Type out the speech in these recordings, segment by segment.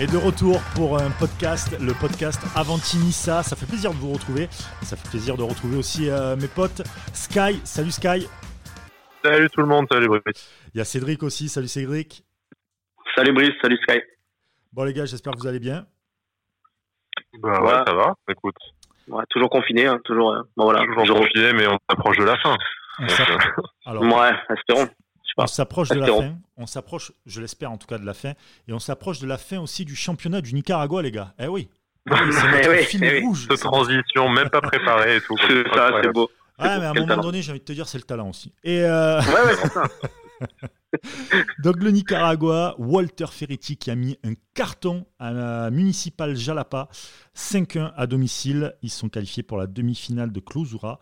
Et de retour pour un podcast, le podcast Avantinissa. Ça fait plaisir de vous retrouver. Ça fait plaisir de retrouver aussi euh, mes potes. Sky, salut Sky. Salut tout le monde, salut Brice. Il y a Cédric aussi, salut Cédric. Salut Brice, salut Sky. Bon les gars, j'espère que vous allez bien. Bah ouais, ça va, écoute. Ouais, toujours confiné, hein, toujours. euh, bon, voilà, Toujours confiné, mais on approche de la fin. Euh, Alors, Ouais, espérons. On s'approche de la fin. On s'approche, je l'espère en tout cas de la fin. Et on s'approche de la fin aussi du championnat du Nicaragua, les gars. Eh oui. Eh oui, c'est notre Eh oui, fil eh oui. rouge. Cette transition, même pas préparée et tout. C'est ça, c'est beau. Ouais, mais à un moment talent. donné, j'ai envie de te dire, c'est le talent aussi. Et euh, Ouais, ouais, c'est ça. donc le Nicaragua, Walter Ferretti qui a mis un carton à la Municipal Jalapa, 5-1 à domicile. Ils sont qualifiés pour la demi-finale de Clausura.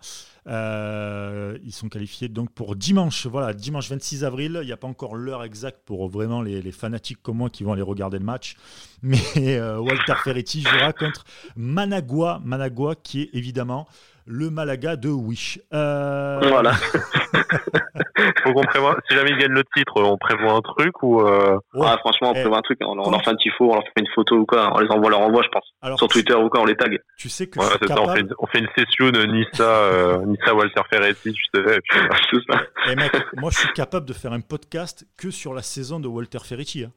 Euh, ils sont qualifiés donc pour dimanche, voilà, dimanche 26 avril. Il n'y a pas encore l'heure exacte pour vraiment les, les fanatiques comme moi qui vont aller regarder le match. Mais euh, Walter Ferretti jouera contre Managua, Managua qui est évidemment le Malaga de Wish. Euh, Voilà. Faut qu'on prévoit, si jamais ils gagnent le titre, on prévoit un truc ou euh, ouais. Ah, franchement, on Eh, prévoit un truc. On, leur fait un tifo, on leur fait une photo ou quoi. On les envoie, leur envoie, je pense. Alors, Sur Twitter ou quoi, on les tag. Tu sais que ouais, c'est ça, on fait, capable. une, on fait une session de Nissa, euh, Nissa Walter Ferretti, tu sais, et puis voilà. C'est ça. Eh mec, moi je suis capable de faire un podcast que sur la saison de Walter Ferretti. hein.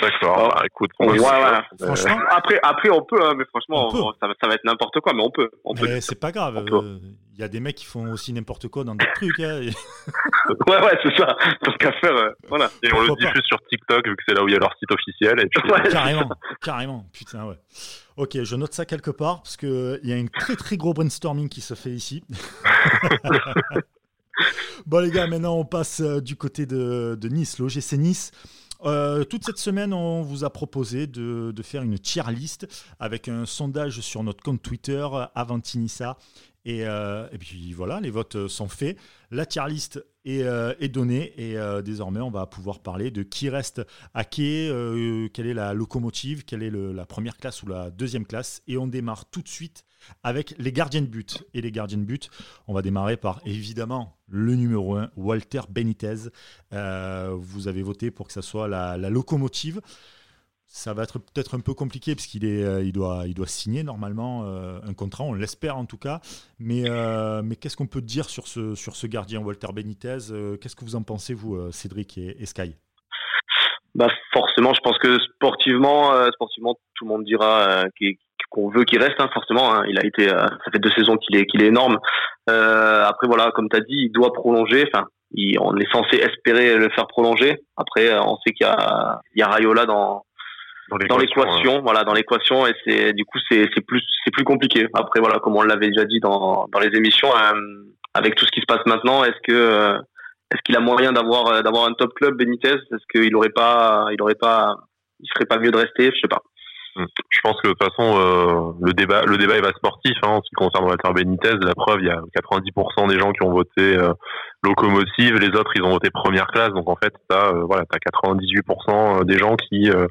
D'accord, bah, écoute, Ouais, ouais. euh, Franchement, Après, après, on peut, hein, mais franchement, On peut. on- ça, va- ça va être n'importe quoi, mais on peut. On peut. mais c'est pas grave. on peut. euh, Il y a des mecs qui font aussi n'importe quoi dans d'autres trucs. hein, et- Ouais, ouais, c'est ça. Tant qu'à faire, euh, voilà. et on le diffuse sur TikTok, vu que c'est là où il y a leur site officiel, et puis Ouais. carrément, carrément. Putain, ouais. Ok, je note ça quelque part parce qu'il y a un très très gros brainstorming qui se fait ici. bon les gars, maintenant on passe euh, du côté de, de Nice, l'OGC Nice. Euh, toute cette semaine, on vous a proposé de, faire une tier list avec un sondage sur notre compte Twitter, Avantinissa. Et, euh, et puis voilà, les votes sont faits. La tier list est, euh, donnée et désormais, on va pouvoir parler de qui reste à quai, quelle est la locomotive, quelle est la première classe ou la deuxième classe. Et on démarre tout de suite avec les gardiens de but. Et les gardiens de but, on va démarrer par évidemment le numéro 1, Walter Benitez. Euh, vous avez voté pour que ça soit la, locomotive. Ça va être peut-être un peu compliqué parce qu'il est, euh, il doit, il doit signer normalement euh, un contrat, on l'espère en tout cas. Mais, mais qu'est-ce qu'on peut dire sur ce, sur ce gardien Walter Benitez? Qu'est-ce que vous en pensez, vous, Cédric et, et Sky? Bah forcément, je pense que sportivement, sportivement, tout le monde dira euh, qu'il- qu'on veut qu'il reste. Hein, forcément, hein. il a été, euh, ça fait deux saisons qu'il est, qu'il est énorme. Euh, après voilà, comme tu as dit, il doit prolonger. Enfin, il- on est censé espérer le faire prolonger. Après, euh, on sait qu'il y a, il y a Rayola dans dans l'équation, voilà, dans l'équation, et c'est du coup c'est c'est plus c'est plus compliqué. Après voilà, comme on l'avait déjà dit dans dans les émissions, euh, avec tout ce qui se passe maintenant, est-ce que euh, est-ce qu'il a moyen d'avoir d'avoir un top club Benitez? Est-ce qu'il aurait pas il aurait pas il serait pas mieux de rester? Je sais pas. Je pense que de toute façon, euh, le débat, le débat il va sportif hein, en ce qui concerne Walter Benitez. La preuve, il y a 90% des gens qui ont voté euh, locomotive, les autres ils ont voté première classe. Donc en fait, t'as euh, voilà, t'as 98% des gens qui euh,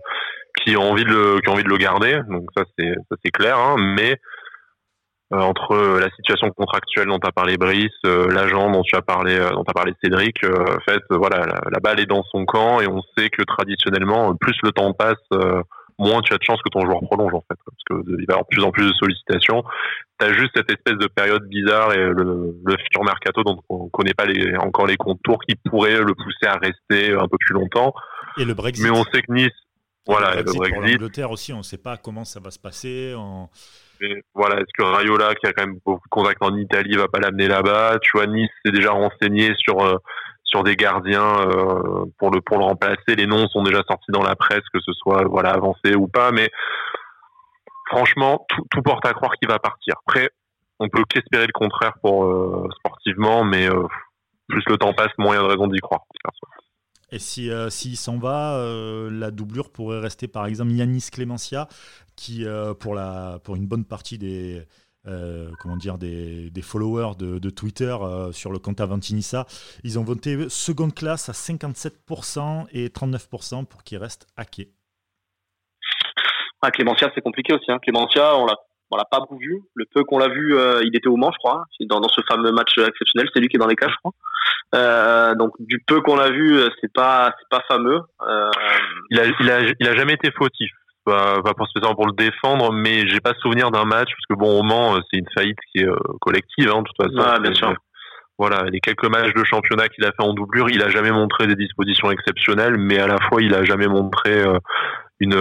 qui ont envie de le qui ont envie de le garder. Donc ça c'est ça c'est clair. Hein, mais euh, entre la situation contractuelle dont as parlé Brice, euh, l'agent dont tu as parlé euh, dont tu parlé Cédric, euh, en fait euh, voilà la, la balle est dans son camp et on sait que traditionnellement plus le temps passe euh, moins tu as de chances que ton joueur prolonge en fait parce que il va y avoir de plus en plus de sollicitations. Tu as juste cette espèce de période bizarre et le, le futur mercato dont on connaît pas les, encore les contours qui pourraient le pousser à rester un peu plus longtemps. Et le Brexit. Mais on sait que Nice voilà, le et le Brexit pour Brexit, l'Angleterre aussi, on ne sait pas comment ça va se passer. on- Mais voilà, est-ce que Rayola, qui a quand même beaucoup de contacts en Italie, va pas l'amener là-bas? Tu vois, Nice s'est déjà renseigné sur euh, sur des gardiens euh, pour le pour le remplacer. Les noms sont déjà sortis dans la presse, que ce soit voilà avancé ou pas. Mais franchement, tout, porte à croire qu'il va partir. Après, on peut qu'espérer le contraire pour euh, sportivement, mais euh, plus le temps passe, moins il y a de raison d'y croire. Et si s'il s'en va, la doublure pourrait rester par exemple Yanis Clemencia, qui pour la pour une bonne partie des euh, comment dire des, des followers de, de Twitter euh, sur le compte Avantinissa, ils ont voté seconde classe à 57% et 39% pour qu'il reste à quai. Ah, Clémentia, c'est compliqué aussi. Hein. Clémentia, on l'a on l'a pas beaucoup vu. Le peu qu'on l'a vu, euh, il était au Mans, je crois, C'est dans, dans ce fameux match exceptionnel. C'est lui qui est dans les cas, je crois. Euh, donc du peu qu'on l'a vu, c'est pas c'est pas fameux. Euh, Il a, il a, il a jamais été fautif. Pas, pas spécialement pour le défendre, mais j'ai pas souvenir d'un match parce que bon, au Mans, c'est une faillite qui est collective, hein, de toute façon. Ouais, bien sûr. Voilà, les quelques matchs de championnat qu'il a fait en doublure, il a jamais montré des dispositions exceptionnelles, mais à la fois, il a jamais montré une,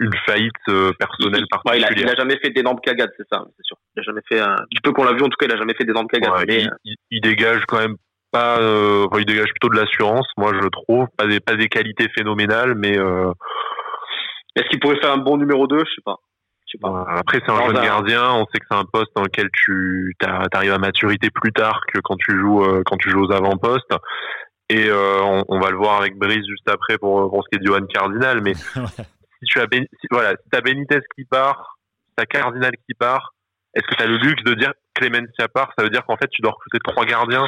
une faillite personnelle particulière. il, a, jamais fait d'énormes cagades, c'est ça, c'est sûr. Il a jamais fait, un... du peu qu'on l'a vu, en tout cas, il a jamais fait d'énormes cagades. mais... il, il, dégage quand même pas, euh, il dégage plutôt de l'assurance, moi je trouve, pas des, pas des qualités phénoménales, mais euh, est-ce qu'il pourrait faire un bon numéro 2 Je sais pas. Je sais pas. Après c'est un jeune gardien, on sait que c'est un poste dans lequel tu arrives à maturité plus tard que quand tu joues euh, quand tu joues aux avant-postes. Et euh, on, on, va le voir avec Brice juste après pour, pour ce qui est de Johan Cardinal, mais si tu as voilà, si as Benitez qui part, si t'as Cardinal qui part, est-ce que tu as le luxe de dire Clemencia part Ça veut dire qu'en fait tu dois recruter trois gardiens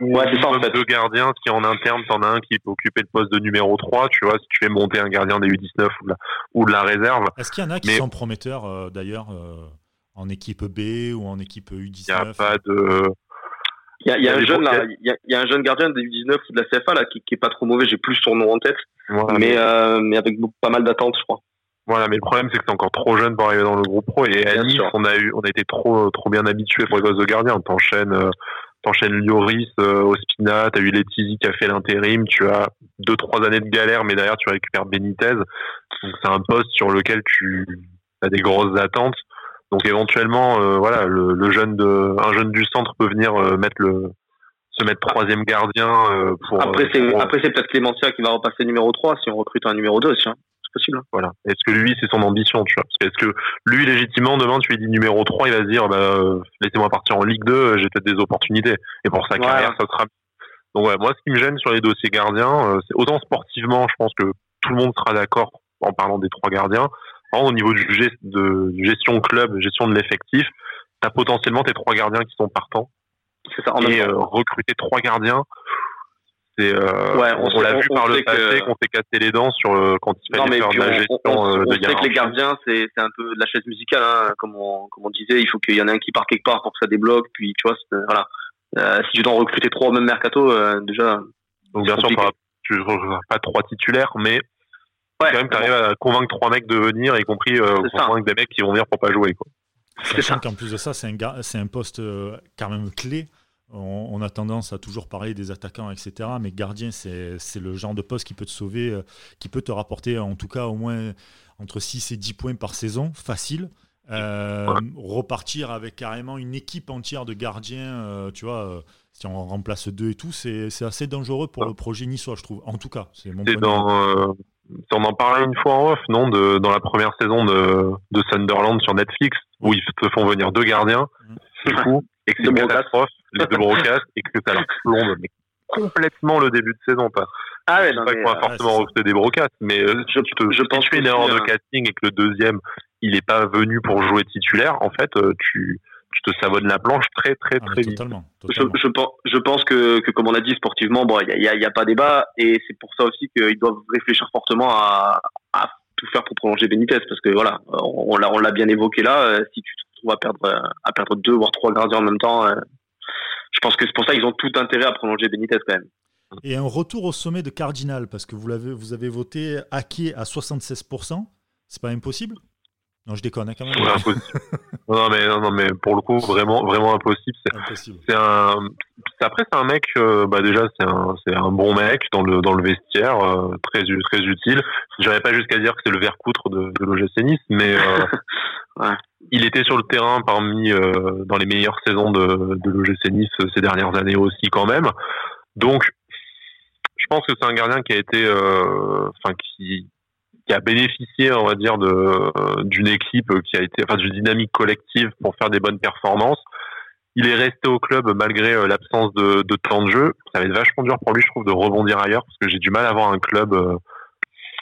Ouais, c'est ça, en fait. deux gardiens, qui en interne, t'en as un qui peut occuper le poste de numéro 3, tu vois, si tu fais monter un gardien des U19 ou de la, ou de la réserve. Est-ce qu'il y en a qui sont prometteurs, euh, d'ailleurs, euh, en équipe B ou en équipe U19 Il n'y a pas de... Il y a, y a un jeune là, il y a, y a, un jeune gardien des U19 ou de la CFA là qui, qui est pas trop mauvais. J'ai plus son nom en tête, mais euh, mais avec pas mal d'attentes, je crois. Voilà, mais le problème c'est que c'est encore trop jeune pour arriver dans le groupe pro et à Nice on a eu, on a été trop trop bien habitué pour les postes de gardien. T'enchaînes euh, t'enchaînes Lloris, euh, Ospina, t'as eu Letizy qui a fait l'intérim, tu as deux trois années de galère, mais derrière tu récupères Benitez. Donc c'est un poste sur lequel tu as des grosses attentes. Donc éventuellement, euh, voilà, le, jeune de, un jeune du centre peut venir euh, mettre le, se mettre troisième gardien euh, pour. Après c'est après c'est peut-être Clémentia qui va repasser numéro 3 si on recrute un numéro 2 aussi. Hein possible. Voilà. Est-ce que lui, c'est son ambition, tu vois? Est-ce que lui, légitimement, demain, tu lui dis numéro 3, il va se dire, bah, euh, laissez-moi partir en Ligue 2, j'ai peut-être des opportunités. Et pour sa carrière, ça sera. Donc, ouais, moi, ce qui me gêne sur les dossiers gardiens, euh, c'est autant sportivement, je pense que tout le monde sera d'accord en parlant des trois gardiens. au niveau du de gestion club, gestion de l'effectif, tu as potentiellement tes trois gardiens qui sont partants. C'est ça. et euh, recruter trois gardiens, c'est, euh, ouais, on, l'a vu par le passé qu'on s'est cassé les dents sur euh, quand il fallait faire de la gestion on, euh, de sait que les gardiens, c'est, c'est un peu de la chaise musicale, hein, comme, on, comme on disait. Il faut qu'il y en ait un qui part quelque part pour que ça débloque. Puis, tu vois, voilà. Euh, si tu dois en recruter trois au même mercato, euh, déjà. Donc, bien sûr, pas, tu pas trois titulaires, mais ouais, quand même, tu arrives à convaincre trois mecs de venir, y compris euh, convaincre des mecs qui vont venir pour pas jouer. Quoi. C'est ça. qu'en plus de ça, c'est un, c'est un poste quand même clé on, a tendance à toujours parler des attaquants, etc. Mais gardien, c'est le genre de poste qui peut te sauver, euh, qui peut te rapporter en tout cas au moins entre 6 et 10 points par saison, facile. Euh, repartir avec carrément une équipe entière de gardiens, euh, tu vois, si on remplace deux et tout, c'est assez dangereux pour le projet niçois, je trouve. En tout cas, c'est mon dans, On en parlait une fois en off, non de, Dans la première saison de, de Sunderland sur Netflix, où ils te font venir deux gardiens, mmh. c'est fou, et que c'est une catastrophe les deux broadcasts et que ça leur plombe mais complètement le début de saison. Pas. Ah ouais, pas qu'on va forcément recruter des broadcasts, mais euh, je, te, je pense tu fais une erreur de casting et que le deuxième, il n'est pas venu pour jouer titulaire, en fait, euh, tu, tu te savonnes la planche très très ah, très vite. Totalement, totalement. Je, je, pense, je pense que, que, comme on a dit sportivement, bon, il n'y a, y a, pas débat et c'est pour ça aussi qu'ils doivent réfléchir fortement à, à, tout faire pour prolonger Benitez parce que voilà, on, on l'a bien évoqué là. Euh, si tu te retrouves à perdre à perdre deux voire trois gardiens en même temps, je pense que c'est pour ça qu'ils ont tout intérêt à prolonger Benitez quand même. Et un retour au sommet de Cardinal, parce que vous, l'avez, vous avez voté Aki à 76%, c'est pas impossible? Non, je déconne hein, quand même. non, mais, non, mais pour le coup, vraiment, vraiment impossible. C'est, impossible. C'est un, après, c'est un mec, euh, bah déjà, c'est un, c'est un bon mec dans le, dans le vestiaire, euh, très, très utile. J'aurais pas jusqu'à dire que c'est le verre-coutre de, de l'OGC Nice, mais euh, ouais il était sur le terrain parmi euh, dans les meilleures saisons de, de l'OGC Nice ces dernières années aussi quand même. Donc, je pense que c'est un gardien qui a été, euh, enfin qui, qui a bénéficié, on va dire, de euh, d'une équipe qui a été, enfin d'une dynamique collective pour faire des bonnes performances. Il est resté au club malgré l'absence de, de, temps de jeu. Ça va être vachement dur pour lui, je trouve, de rebondir ailleurs parce que j'ai du mal à voir un club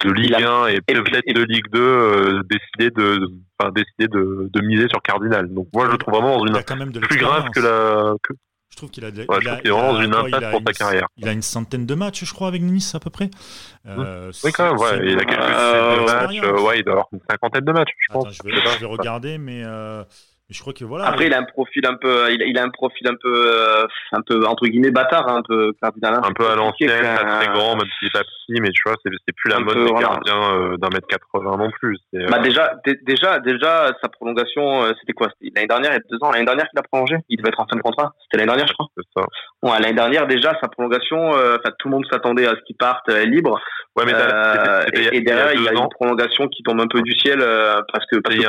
de Ligue 1 et, peut-être de Ligue 2 euh, décider de, enfin, décider de, de, miser sur Cardinal. Donc moi je le trouve vraiment dans une plus grave que la. Que... Je trouve qu'il a, ouais, il a, il une impasse pour sa carrière. Il a une centaine de matchs, je crois, avec Nice à peu près. Euh, oui, quand même. Ouais. Il a quelques euh, matchs. Euh, ouais, il doit avoir une cinquantaine de matchs, je Attends, pense. Je vais, je vais regarder, mais je crois que voilà. Après, il a un profil un peu, il, a un profil un peu, euh, un peu entre guillemets bâtard, hein, un peu cardinal. Un peu à l'ancienne, pas très grand, même s'il est pas petit, mais tu vois, c'est plus la mode des gardiens euh, d'un mètre 80 non plus. Euh, bah déjà, déjà, déjà, sa prolongation, c'était quoi? L'année dernière, il y a deux ans, l'année dernière qu'il a prolongé? Il devait être en fin de contrat? C'était l'année dernière, je crois. C'est ça. Ouais, l'année dernière, déjà, sa prolongation, enfin, tout le monde s'attendait à ce qu'il parte libre. Ouais, mais et, derrière, il, y a une prolongation qui tombe un peu du ciel parce que, parce que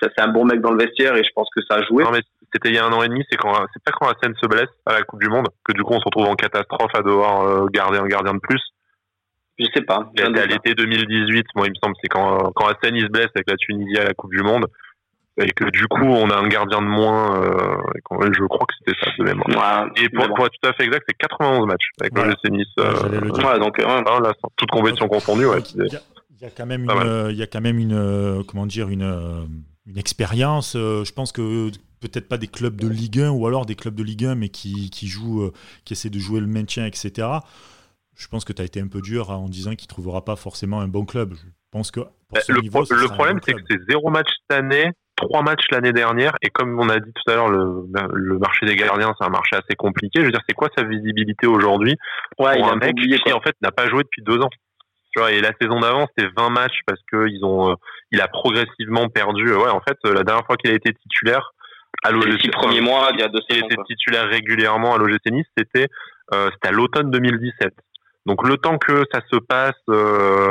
c'est un bon mec dans le vestiaire et je pense que ça a joué. Non, mais c'était il y a un an et demi, c'est quand, c'est pas quand Assen se blesse à la Coupe du Monde que du coup on se retrouve en catastrophe à devoir euh, garder un gardien de plus. Je sais pas. à l'été 2018, moi il me semble, c'est quand, quand Assen se blesse avec la Tunisie à la Coupe du Monde et que du coup on a un gardien de moins euh, je crois que c'était ça de mémoire et pour, être tout à fait exact c'est 91 matchs avec le GC Nice euh, donc ouais. toute compétition confondue ouais, il, y a, quand même une, il y a quand même une comment dire une une expérience. Euh, je pense que peut-être pas des clubs de Ligue 1 ou alors des clubs de Ligue 1 mais qui, qui jouent, euh, qui essaient de jouer le maintien, etc. Je pense que tu as été un peu dur en disant qu'il ne trouvera pas forcément un bon club. Je pense que bah, le, le problème, c'est que c'est zéro match cette année, trois matchs l'année dernière, et comme on a dit tout à l'heure, le, le, marché des gardiens, c'est un marché assez compliqué. Je veux dire, c'est quoi sa visibilité aujourd'hui ouais, pour un mec qui en fait n'a pas joué depuis deux ans? Et la saison d'avant, c'était 20 matchs parce que ils ont, euh, il a progressivement perdu. Ouais, en fait, la dernière fois qu'il a été titulaire à l'OGC, premiers mois, il y a deux il était titulaire régulièrement à l'OGC Nice, c'était, euh, c'était à l'automne 2017. Donc le temps que ça se passe, euh,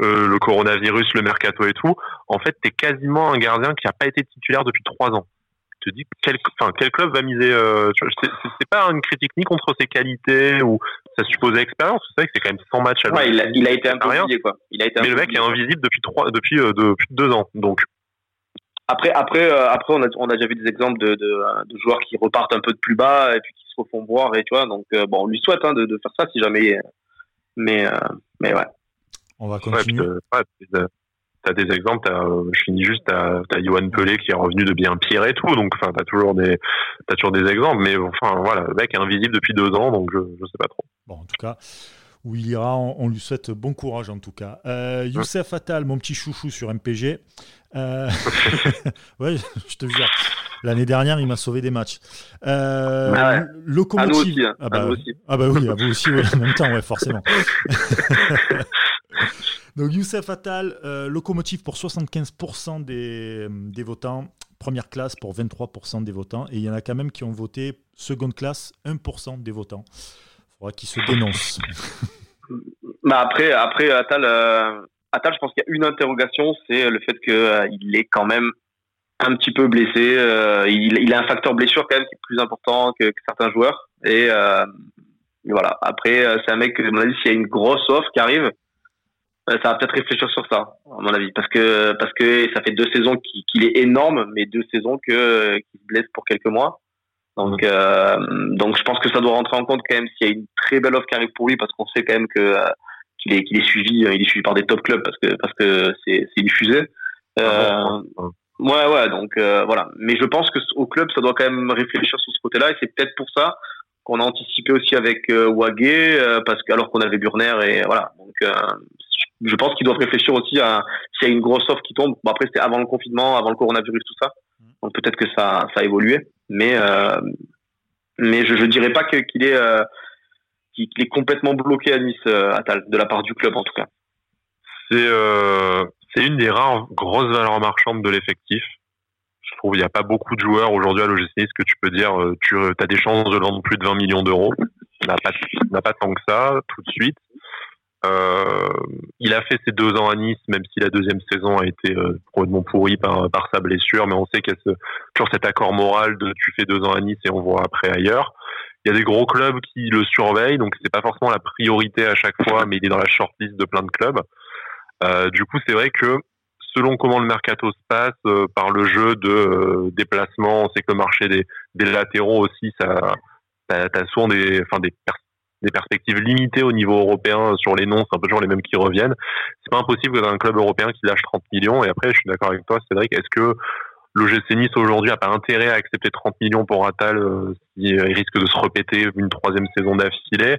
euh, le coronavirus, le mercato et tout, en fait, t'es quasiment un gardien qui n'a pas été titulaire depuis trois ans te dis quel, enfin, quel club va miser. Euh, c'est pas une critique ni contre ses qualités ou sa supposée expérience. C'est vrai que c'est quand même 100 matchs à ouais, il, a, il, a, été un peu oublié, quoi. Il a été Mais le mec est invisible depuis trois, depuis, euh, depuis deux ans. Donc. Après, après, euh, après, on a, on a déjà vu des exemples de, de, de, joueurs qui repartent un peu de plus bas et puis qui se refont voir et tu vois. Donc, euh, bon, on lui souhaite hein, de, de, faire ça si jamais. Mais, mais ouais. On va continuer. Ouais, t'as des exemples, euh, je finis juste, t'as as Johan Pelé qui est revenu de bien pire et tout, donc enfin t'as toujours des as toujours des exemples, mais enfin voilà, le mec est invisible depuis deux ans, donc je je sais pas trop. Bon, en tout cas. Où il ira, on, lui souhaite bon courage en tout cas. Euh, Youssef Attal, mon petit chouchou sur MPG. Euh... ouais, je te jure. L'année dernière, il m'a sauvé des matchs. Euh, ah ouais. Locomotive. Hein. Ah, bah, aussi. ah, bah, oui, à vous aussi, oui, en même temps, ouais, forcément. Donc Youssef Attal, euh, locomotive pour 75% des, des, votants, première classe pour 23% des votants, et il y en a quand même qui ont voté seconde classe, 1% des votants. Il faudra qu'ils se dénoncent. bah après, après Attal, euh, Attal, je pense qu'il y a une interrogation, c'est le fait qu'il euh, est quand même un petit peu blessé. Euh, il, a un facteur blessure quand même qui est plus important que, certains joueurs. Et, euh, voilà. Après, c'est un mec à mon avis, s'il y a une grosse offre qui arrive, ça va peut-être réfléchir sur ça, à mon avis, parce que parce que ça fait deux saisons qu'il est énorme, mais deux saisons que qu'il se blesse pour quelques mois. Donc euh, donc je pense que ça doit rentrer en compte quand même s'il y a une très belle offre qui arrive pour lui, parce qu'on sait quand même que euh, qu'il est qu'il est suivi, il est suivi par des top clubs parce que parce que c'est c'est diffusé. Euh, ouais ouais donc euh, voilà. Mais je pense que au club ça doit quand même réfléchir sur ce côté-là et c'est peut-être pour ça qu'on a anticipé aussi avec euh, Wagé, parce que alors qu'on avait Burner et voilà donc je pense qu'ils doivent réfléchir aussi à s'il y a une grosse offre qui tombe. Bon, après, c'était avant le confinement, avant le coronavirus, tout ça. Donc peut-être que ça, ça a évolué. Mais, euh, mais je ne dirais pas qu'il est, euh, qu'il est complètement bloqué à Nice, euh, Attal, de la part du club en tout cas. C'est euh, une des rares grosses valeurs marchandes de l'effectif. Je trouve qu'il n'y a pas beaucoup de joueurs aujourd'hui à l'OGC que tu peux dire tu as des chances de vendre plus de 20 millions d'euros. On n'a pas, pas tant que ça tout de suite. Euh, il a fait ses deux ans à Nice, même si la deuxième saison a été euh, complètement pourrie par, par sa blessure, mais on sait qu'il y a ce, toujours cet accord moral de tu fais deux ans à Nice et on voit après ailleurs. Il y a des gros clubs qui le surveillent, donc c'est pas forcément la priorité à chaque fois, mais il est dans la shortlist de plein de clubs. Euh, du coup, c'est vrai que selon comment le mercato se passe, euh, par le jeu de euh, déplacement, on sait que le marché des, des latéraux aussi, ça, t'as as souvent des, enfin des, des perspectives limitées au niveau européen sur les noms, c'est un peu toujours les mêmes qui reviennent. C'est pas impossible que dans un club européen qui lâche 30 millions. Et après, je suis d'accord avec toi, Cédric. Est-ce que l'OGC Nice aujourd'hui a pas intérêt à accepter 30 millions pour Attal euh, s'il risque de se répéter une troisième saison d'affilée?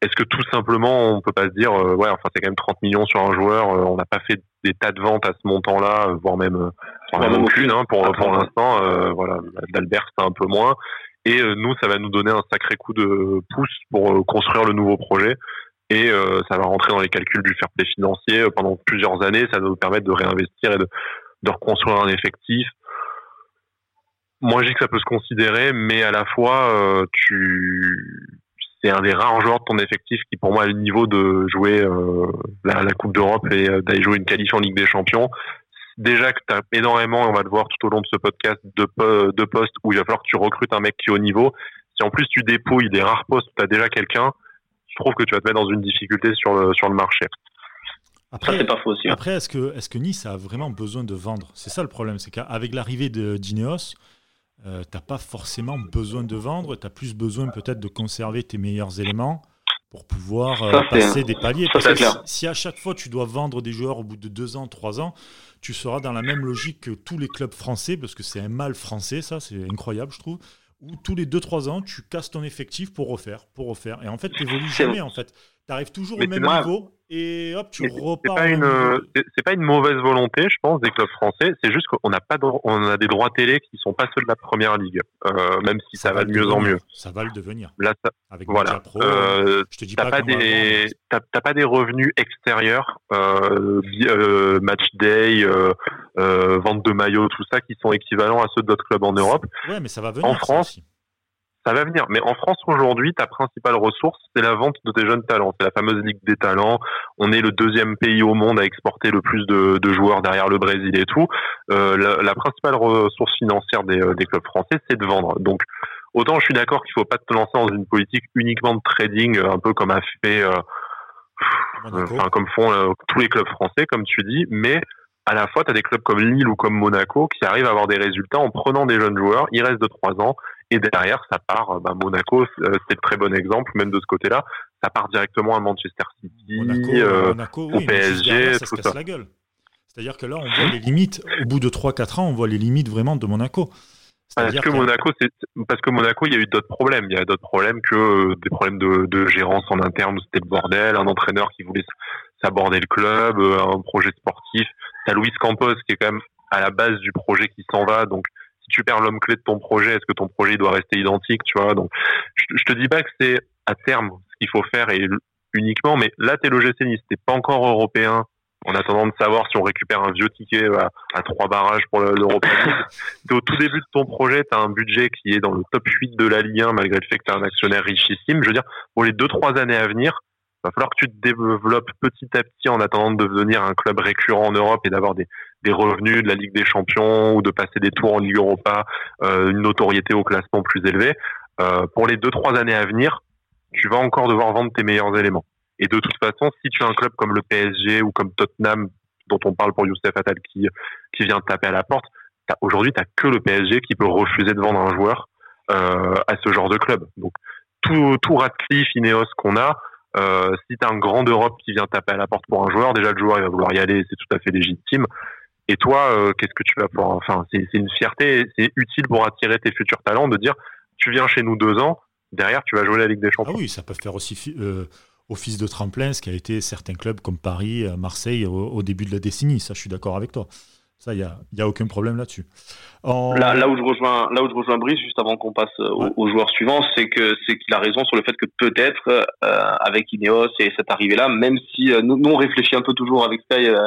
Est-ce que tout simplement on peut pas se dire ouais enfin c'est quand même 30 millions sur un joueur, on n'a pas fait des tas de ventes à ce montant-là, voire même, voire même aucune hein, pour pour l'instant. voilà, d'Albert c'est un peu moins. Et nous, ça va nous donner un sacré coup de pouce pour construire le nouveau projet et euh, ça va rentrer dans les calculs du fair play financier euh, pendant plusieurs années. Ça va nous permettre de réinvestir et de, de reconstruire un effectif. Moi, je dis que ça peut se considérer, mais à la fois, euh, tu c'est un des rares joueurs de ton effectif qui, pour moi, a le niveau de jouer euh, la, la, Coupe d'Europe et d'aller jouer une qualif en Ligue des Champions. Déjà que tu as énormément, on va le voir tout au long de ce podcast, de, de postes où il va falloir que tu recrutes un mec qui est au niveau. Si en plus tu dépouilles des rares postes où tu as déjà quelqu'un, trouve que tu vas te mettre dans une difficulté sur le, sur le marché. Après, pas faux aussi. Hein. Après, est-ce que, est que Nice a vraiment besoin de vendre? C'est ça le problème, c'est qu'avec l'arrivée de d'Ineos, euh, tu n'as pas forcément besoin de vendre, tu as plus besoin peut-être de conserver tes meilleurs éléments pour pouvoir euh, passer des paliers. Parce que si, à chaque fois tu dois vendre des joueurs au bout de deux ans, trois ans, tu seras dans la même logique que tous les clubs français, parce que c'est un mal français, ça, c'est incroyable, je trouve où tous les 2-3 ans, tu casses ton effectif pour refaire, pour refaire. Et en fait, tu n'évolues jamais, en fait. Tu arrives toujours au même niveau et hop, tu repars. C'est pas, une, c'est pas une mauvaise volonté, je pense, des clubs français. C'est juste qu'on n'a pas, on a des droits télé qui sont pas ceux de la première ligue, euh, même si ça, va de mieux en mieux. Ça va le devenir. Là, Avec voilà. Pro, euh, je te dis pas, pas des, t'as, pas des revenus extérieurs, euh, euh match day, vente de maillots, tout ça, qui sont équivalents à ceux d'autres clubs en Europe. Ouais, mais ça va venir. En France ça va venir. Mais en France aujourd'hui, ta principale ressource, c'est la vente de tes jeunes talents. C'est la fameuse Ligue des talents. On est le deuxième pays au monde à exporter le plus de, de joueurs derrière le Brésil et tout. Euh, la, la, principale ressource financière des, euh, des clubs français, c'est de vendre. Donc, autant je suis d'accord qu'il faut pas te lancer dans une politique uniquement de trading, euh, un peu comme a fait, euh, enfin comme font euh, tous les clubs français, comme tu dis, mais à la fois, tu as des clubs comme Lille ou comme Monaco qui arrivent à avoir des résultats en prenant des jeunes joueurs. Ils restent de trois ans, et derrière, ça part, euh, bah, Monaco, euh, c'est le très bon exemple, même de ce côté-là. Ça part directement à Manchester City, euh, au PSG, ça tout se casse la gueule. C'est-à-dire que là, on voit les limites. Au bout de 3-4 ans, on voit les limites vraiment de Monaco. Parce que, Monaco, parce que Monaco, il y a eu d'autres problèmes. Il y a d'autres problèmes que des problèmes de, de gérance en interne c'était le bordel, un entraîneur qui voulait s'aborder le club, un projet sportif. T'as Luis Campos qui est quand même à la base du projet qui s'en va, donc tu perds l'homme clé de ton projet, est-ce que ton projet doit rester identique, tu vois? Donc, je, te dis pas que c'est à terme ce qu'il faut faire et uniquement, mais là, t'es le GC Nice, t'es pas encore européen. En attendant de savoir si on récupère un vieux ticket à, trois barrages pour l'Europe. t'es au tout début de ton projet, t'as un budget qui est dans le top 8 de la Ligue 1, malgré le fait que t'es un actionnaire richissime. Je veux dire, pour les deux, trois années à venir, va falloir que tu te développes petit à petit en attendant de devenir un club récurrent en Europe et d'avoir des, des revenus de la Ligue des Champions ou de passer des tours en Ligue Europa, euh, une notoriété au classement plus élevé. Euh, pour les deux trois années à venir, tu vas encore devoir vendre tes meilleurs éléments. Et de toute façon, si tu as un club comme le PSG ou comme Tottenham, dont on parle pour Youssef Attal qui qui vient taper à la porte, aujourd'hui t'as que le PSG qui peut refuser de vendre un joueur euh, à ce genre de club. Donc tout tout Radcliffe, Ineos qu'on a, euh, si tu as un grand d'Europe qui vient taper à la porte pour un joueur, déjà le joueur il va vouloir y aller, c'est tout à fait légitime. Et toi, euh, qu'est-ce que tu vas pouvoir Enfin, c'est une fierté, c'est utile pour attirer tes futurs talents de dire tu viens chez nous deux ans, derrière tu vas jouer la Ligue des Champions. Ah oui, ça peut faire aussi euh, office de tremplin, ce qui a été certains clubs comme Paris, Marseille au début de la décennie. Ça, je suis d'accord avec toi. Ça, il n'y a, y a aucun problème là-dessus. Là, là, où je rejoins, là où je rejoins Brice, juste avant qu'on passe aux, aux, joueurs suivants, c'est que c'est qu'il a raison sur le fait que peut-être euh, avec Ineos et cette arrivée-là, même si euh, nous, nous, on réfléchit un peu toujours avec Sky euh,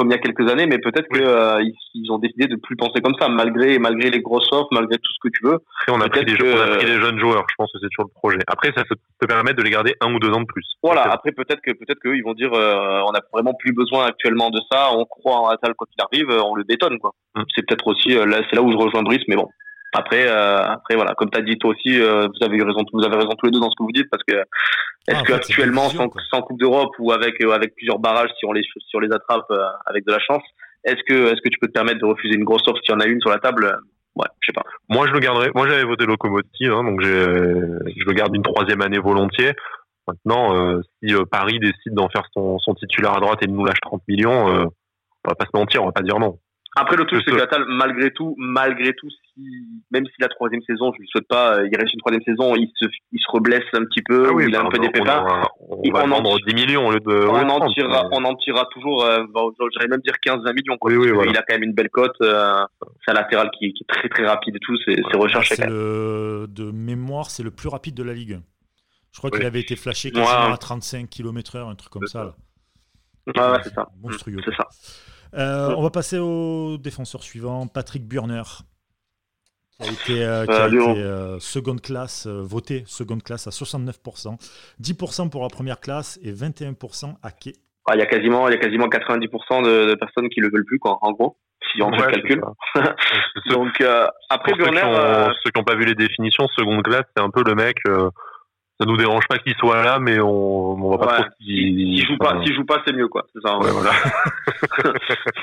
comme il y a quelques années, mais peut-être qu'ils euh, ils ont décidé de plus penser comme ça, malgré malgré les grosses offres, malgré tout ce que tu veux. Après, on a, pris des, on a pris les jeunes joueurs, je pense que c'est toujours le projet. Après, ça peut permettre de les garder un ou deux ans de plus. Voilà. Après, peut-être que peut-être qu'eux, ils vont dire, euh, on a vraiment plus besoin actuellement de ça. On croit en Atal quand il arrive, on le bétonne quoi. Mm. C'est peut-être aussi euh, là, c'est là où je rejoins Brice, mais bon. Après, euh, après voilà, comme tu as dit toi aussi, euh, vous avez eu raison, vous avez raison tous les deux dans ce que vous dites parce que est-ce ah, que actuellement sans, sans, Coupe d'Europe ou avec euh, avec plusieurs barrages si on les si on les attrape euh, avec de la chance, est-ce que est-ce que tu peux te permettre de refuser une grosse offre s'il y en a une sur la table Ouais, je sais pas. Moi, je le garderai. Moi, j'avais voté Locomotive, hein, donc je le garde une troisième année volontiers. Maintenant, si Paris décide d'en faire son, son, titulaire à droite et de nous lâche 30 millions, on va pas se mentir, on va pas dire non. Après, le truc, c'est qu'Atal, malgré tout, malgré tout, si, même si la troisième saison, je ne souhaite pas, euh, il reste une troisième saison, il se, il se reblesse un petit peu, ah il a un peu des pépins. On, on va vendre 10 millions au lieu de. On, en, tirera, on en tirera toujours, euh, j'allais même dire 15-20 millions, quoi. Il a quand même une belle cote, euh, c'est un latéral qui, qui, est très très rapide et tout, c'est voilà. recherché. Le, de mémoire, c'est le plus rapide de la Ligue. Je crois qu'il avait été flashé quasiment à 35 km/h, un truc comme ça. Là. Ouais, c'est ça. Monstrueux. C'est ça. Euh, on va passer au défenseur suivant, Patrick Burner, qui a été, euh, qui a été euh, seconde classe, voté seconde classe à 69%, 10% pour la première classe et 21% à quai. Ah, il y a quasiment, il y a quasiment 90% de, personnes qui le veulent plus, quoi, en gros, si on fait le calcul. Donc après Burner, ceux qui n'ont pas vu les définitions, seconde classe, c'est un peu le mec ça nous dérange pas qu'il soit là, mais on, on va pas trop s'il si, joue pas, s'il joue pas, c'est mieux quoi. C'est ça. Ouais, voilà.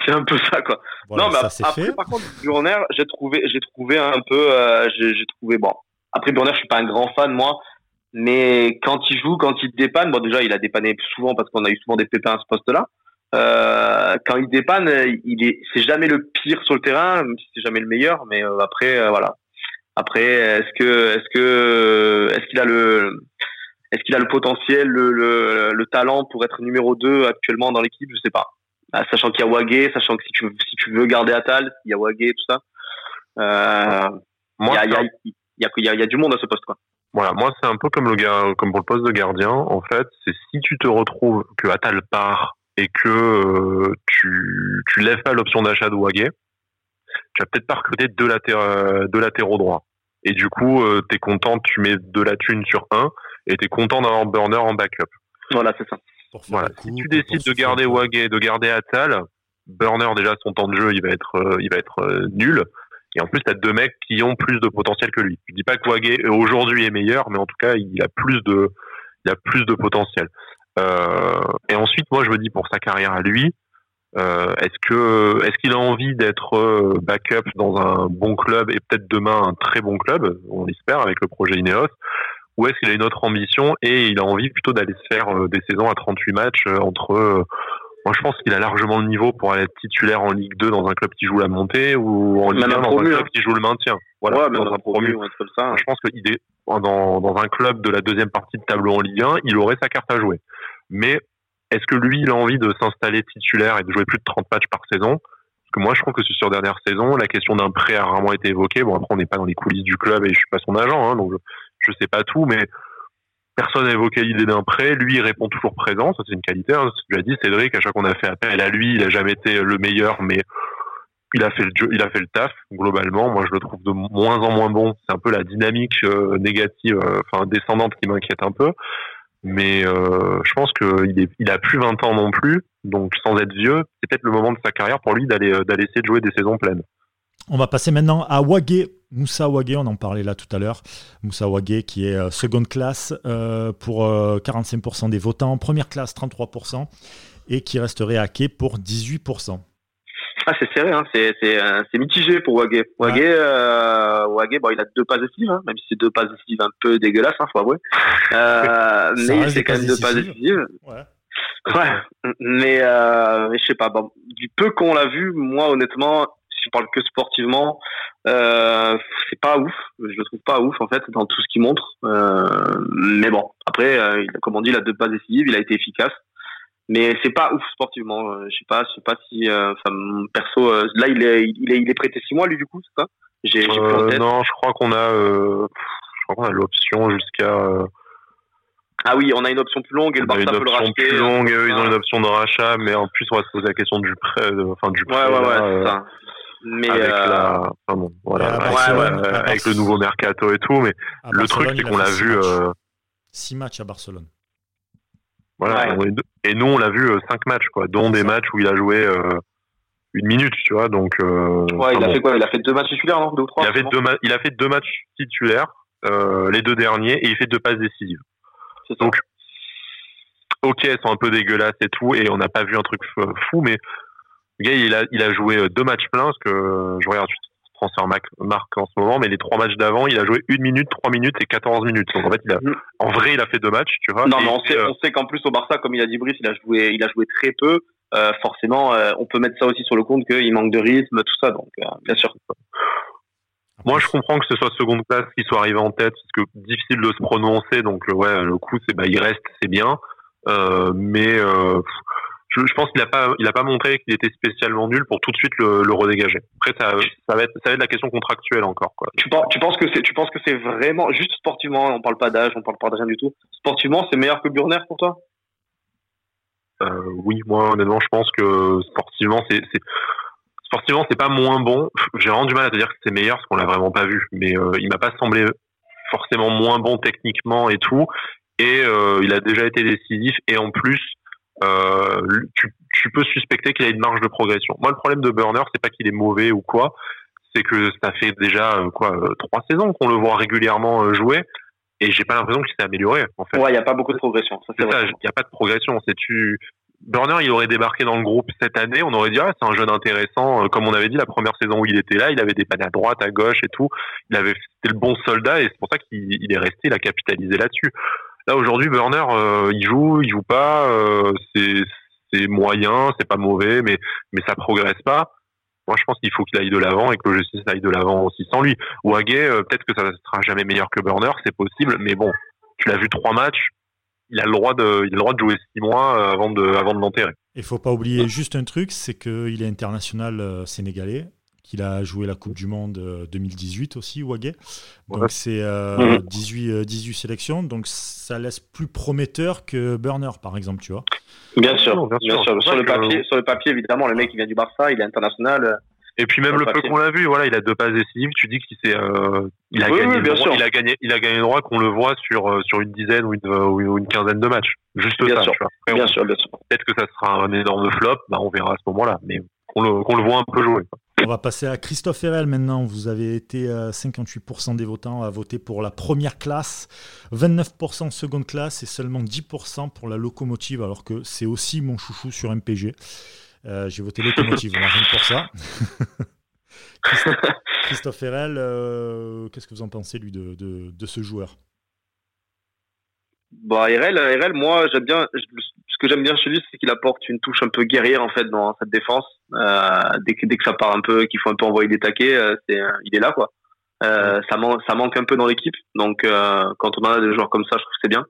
c'est un peu ça quoi. non, mais après, par contre, Burner, j'ai trouvé, j'ai trouvé un peu, euh, j'ai trouvé bon. Après Burner, je suis pas un grand fan moi, mais quand il joue, quand il dépanne, bon déjà il a dépanné souvent parce qu'on a eu souvent des pépins à ce poste-là. Euh, quand il dépanne, il est, c'est jamais le pire sur le terrain, même si c'est jamais le meilleur, mais euh, après euh, voilà, après, est-ce que, est-ce que, est-ce qu'il a le, est-ce qu'il a le potentiel, le, le, le, talent pour être numéro 2 actuellement dans l'équipe? Je sais pas. Ah, sachant qu'il y a Wagé, sachant que si tu, si tu veux garder Atal, il y a Wagé, tout ça. Euh, il y, a, y, a, y, a, y, a, y a du monde à ce poste, quoi. Voilà, moi c'est un peu comme le comme pour le poste de gardien. En fait, c'est si tu te retrouves que Atal part et que euh, tu tu lèves pas l'option d'achat de Wagé, tu vas peut-être pas recruter deux, latéraux, deux latéraux droits. Et du coup, euh, tu es content, tu mets de la thune sur un, et tu es content d'avoir Burner en backup. Voilà, c'est ça. Voilà. Si tu décides de garder Wagé, de garder Atal, Burner, déjà, son temps de jeu, il va être, euh, il va être euh, nul. Et en plus, tu as deux mecs qui ont plus de potentiel que lui. Je dis pas que Wagé aujourd'hui est meilleur, mais en tout cas, il a plus de, il a plus de potentiel. Euh, et ensuite, moi, je me dis pour sa carrière à lui, euh, est-ce que est-ce qu'il a envie d'être euh, backup dans un bon club et peut-être demain un très bon club, on l'espère avec le projet Ineos, ou est-ce qu'il a une autre ambition et il a envie plutôt d'aller se faire euh, des saisons à 38 matchs entre moi, je pense qu'il a largement le niveau pour aller être titulaire en Ligue 2 dans un club qui joue la montée ou en Ligue 1 dans un club hein. qui joue le maintien. Voilà, dans un promu. Ça. Je pense que dans, dans un club de la deuxième partie de tableau en Ligue 1, il aurait sa carte à jouer. Mais est-ce que lui, il a envie de s'installer titulaire et de jouer plus de 30 matchs par saison? Parce que moi, je trouve que sur dernière saison, la question d'un prêt a rarement été évoquée. Bon, après, on n'est pas dans les coulisses du club et je suis pas son agent, hein, donc je, ne sais pas tout, mais personne n'a évoqué l'idée d'un prêt. Lui, il répond toujours présent. Ça, c'est une qualité. Hein. Tu as dit, Cédric, à chaque fois qu'on a fait appel à lui, il a jamais été le meilleur, mais il a fait le il a fait le taf globalement. Moi, je le trouve de moins en moins bon. C'est un peu la dynamique euh, négative, euh, enfin descendante, qui m'inquiète un peu. Mais euh, je pense qu'il il a plus 20 ans non plus, donc sans être vieux, c'est peut-être le moment de sa carrière pour lui d'aller euh, essayer de jouer des saisons pleines. On va passer maintenant à Wagé, Moussa Wagé, on en parlait là tout à l'heure. Moussa Wagé qui est euh, seconde classe pour 45% des votants, première classe 33% et qui resterait à quai pour 18%. Ah, c'est serré, hein. c'est, c'est, euh, c'est mitigé pour Wagé. Wagé, euh, Wagé bon, il a deux passes décisives, hein, même si c'est deux passes décisives un peu dégueulasses, hein, faut avouer. Euh, mais c'est quand même deux passes décisives. Ouais. Ouais, mais, euh, mais je sais pas. Bon, du peu qu'on l'a vu, moi honnêtement, si je parle que sportivement, euh, c'est pas ouf. Je le trouve pas ouf en fait dans tout ce qu'il montre. Euh, mais bon, après, euh, comme on dit, il a deux passes décisives, il a été efficace mais c'est pas ouf sportivement. Euh, je sais pas, je sais pas si, euh, perso, euh, là il est, il est, il est prêté six mois lui du coup, c'est ça? J'ai, euh, non, je crois qu'on a, je crois qu'on a l'option jusqu'à. Ah oui, on a une option plus longue et le Barça peut le racheter. plus longue, eux, ils ont une option de rachat, mais en plus on va se poser la question du prêt, enfin du prêt. Ouais, ouais, ouais, c'est ça. Mais avec la, enfin bon, voilà, avec, le nouveau mercato et tout, mais le truc c'est qu'on l'a vu. Six matchs à Barcelone. Voilà. Et nous, on l'a vu euh, cinq matchs, quoi, dont des matchs où il a joué euh, une minute, tu vois. Donc. Euh, ouais, il a fait quoi Il a fait deux matchs titulaires, non Deux ou trois Il a fait deux, il a fait deux matchs titulaires, les deux derniers, et il fait deux passes décisives. Donc, ok, elles sont un peu dégueulasses et tout, et on n'a pas vu un truc fou, mais le gars, il a, il a joué deux matchs pleins, parce que je regarde transfert marque en ce moment, mais les trois matchs d'avant, il a joué une minute, trois minutes et 14 minutes. Donc en fait, il a, mm. en vrai, il a fait deux matchs, tu vois. Non, mais on sait, euh, on sait qu'en plus au Barça, comme il a dit Brice, il a joué, il a joué très peu. forcément, on peut mettre ça aussi sur le compte qu'il manque de rythme, tout ça. Donc, bien sûr. Moi, je comprends que ce soit seconde place qui soit arrivé en tête, parce que difficile de se prononcer. Donc, ouais, le coup, c'est bah, il reste, c'est bien. Euh, mais euh, je, je, pense qu'il n'a pas, il a pas montré qu'il était spécialement nul pour tout de suite le, le redégager. Après, ça, ça, va être, ça va être la question contractuelle encore. Quoi. Tu, penses, tu penses que c'est, tu penses que c'est vraiment juste sportivement, on parle pas d'âge, on parle pas de rien du tout. Sportivement, c'est meilleur que Burner pour toi? Euh, Oui, moi honnêtement, je pense que sportivement, c'est, c'est sportivement, c'est pas moins bon. J'ai vraiment du mal à te dire que c'est meilleur parce qu'on l'a vraiment pas vu. Mais euh, il m'a pas semblé forcément moins bon techniquement et tout. Et euh, il a déjà été décisif. Et en plus, euh, tu, tu, peux suspecter qu'il a une marge de progression. Moi, le problème de Burner, c'est pas qu'il est mauvais ou quoi. C'est que ça fait déjà euh, quoi euh, trois saisons qu'on le voit régulièrement jouer. Et j'ai pas l'impression qu'il s'est amélioré. En fait. Ouais, il y a pas beaucoup de progression. Il n'y a pas de progression. C'est tu Burner, il aurait débarqué dans le groupe cette année, on aurait dit ah c'est un jeune intéressant. Comme on avait dit la première saison où il était là, il avait des pannes à droite, à gauche et tout. Il avait c'était le bon soldat et c'est pour ça qu'il est resté, il a capitalisé là-dessus. Là aujourd'hui, Burner, euh, il joue, il joue pas, euh, c'est moyen, c'est pas mauvais, mais mais ça progresse pas. Moi, je pense qu'il faut qu'il aille de l'avant et que le justice aille de l'avant aussi sans lui. Ou peut-être que ça sera jamais meilleur que Burner, c'est possible, mais bon, tu l'as vu trois matchs, il a le droit de, il a le droit de jouer six mois euh, avant de, avant de l'enterrer. Il faut pas oublier juste un truc, c'est qu'il est international euh, sénégalais, qu'il a joué la Coupe du Monde 2018 euh, aussi, Wagé. Donc c'est 18, 18 sélections, donc ça laisse plus prometteur que Burner, par exemple, tu vois. Bien sûr, bien, sûr. Sur, le papier, sur le papier, évidemment, le mec qui vient du Barça, il est international. Et puis même le peu qu'on l'a vu, voilà, il a deux passes décisives. Tu dis qu'il s'est, euh, il a gagné, droit, il a gagné, il a gagné droit qu'on le voit sur euh, sur une dizaine ou une, ou une quinzaine de matchs. Juste bien ça. Sûr. bien sûr, bien sûr. Peut-être que ça sera un énorme flop. Bah, on verra à ce moment-là, mais qu'on le, qu'on le voit un peu jouer. On va passer à Christophe Herel maintenant. Vous avez été 58% euh, des votants à voter pour la première classe, 29% seconde classe et seulement 10% pour la locomotive, alors que c'est aussi mon chouchou sur MPG. Euh, j'ai voté Locomotive, rien pour ça. Christophe, Herel, euh, qu'est-ce que vous en pensez, lui, de, ce joueur? Bah, moi, j'aime bien. Ce que j'aime bien chez lui, c'est qu'il apporte une touche un peu guerrière en fait dans cette défense. Euh, dès, que, dès que ça part un peu, qu'il faut un peu envoyer des taquets, c'est, il est là quoi. ça, ça manque un peu dans l'équipe. Donc, quand on a des joueurs comme ça, je trouve que c'est bien.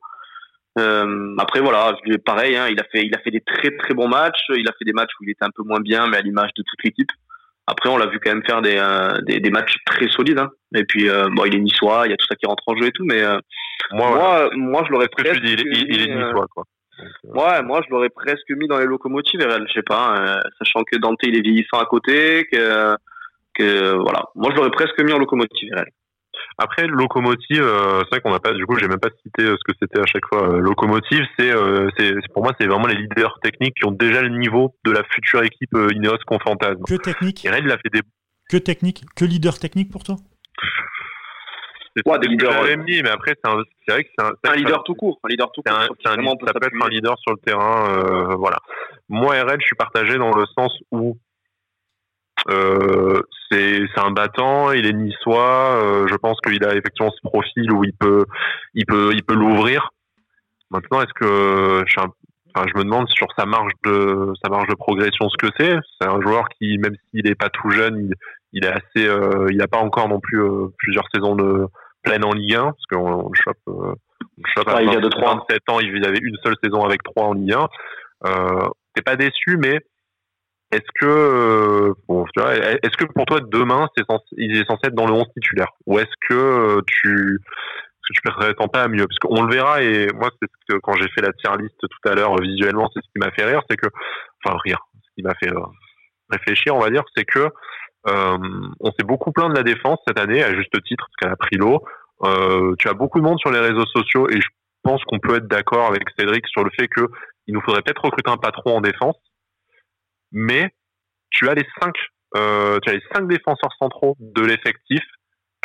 Euh, après voilà, pareil, hein, il a fait il a fait des très très bons matchs. Il a fait des matchs où il était un peu moins bien, mais à l'image de toute l'équipe. Après, on l'a vu quand même faire des, euh, des, des, matchs très solides. Hein. Et puis, euh, bon, il est niçois, il y a tout ça qui rentre en jeu et tout, mais euh, moi, moi, moi, je l'aurais presque. Dis, il, il, est niçois, quoi. Ouais, moi, je l'aurais presque mis dans les locomotives, je sais pas, hein, sachant que Dante, il est vieillissant à côté, que, que voilà. Moi, je l'aurais presque mis en locomotive, RL. Après, locomotive, euh, c'est vrai qu'on n'a pas, du coup, j'ai même pas cité euh, ce que c'était à chaque fois. Euh, locomotive, c'est, c'est, pour moi, c'est vraiment les leaders techniques qui ont déjà le niveau de la future équipe Ineos qu'on fantasme. Que technique Et il a fait des. Que technique Que leader technique pour toi? Ouais, des leaders. Mis, mais après, c'est, vrai que c'est un, un, leader tout court. Un leader tout court. Un, ça peut être un leader sur le terrain. voilà. Moi, RL, je suis partagé dans le sens où euh, c'est un battant, il est niçois. Euh, je pense qu'il a effectivement ce profil où il peut, il peut, il peut l'ouvrir. Maintenant, est-ce que je, enfin, je me demande sur sa marge de sa marge de progression ce que c'est. C'est un joueur qui, même s'il n'est pas tout jeune, il, il est assez, euh, il n'a pas encore non plus euh, plusieurs saisons de pleine en Ligue 1 parce qu'on le chope, euh, le chope ah, à il y a de 27 ans, il avait une seule saison avec 3 en Ligue 1. Euh, T'es pas déçu, mais est-ce que, euh, bon, tu vois, est-ce que pour toi demain, c'est censé, il est censé être dans le 11 titulaire, ou est-ce que euh, tu, est-ce que tu prétends pas à mieux? Parce qu'on le verra, et moi, c'est ce que quand j'ai fait la tier list tout à l'heure visuellement, c'est ce qui m'a fait rire, c'est que, enfin rire, ce qui m'a fait réfléchir, on va dire, c'est que euh, on s'est beaucoup plaint de la défense cette année, à juste titre, parce qu'elle a pris l'eau. Euh, tu as beaucoup de monde sur les réseaux sociaux, et je pense qu'on peut être d'accord avec Cédric sur le fait que il nous faudrait peut-être recruter un patron en défense mais tu as les cinq, euh, tu as les cinq défenseurs centraux de l'effectif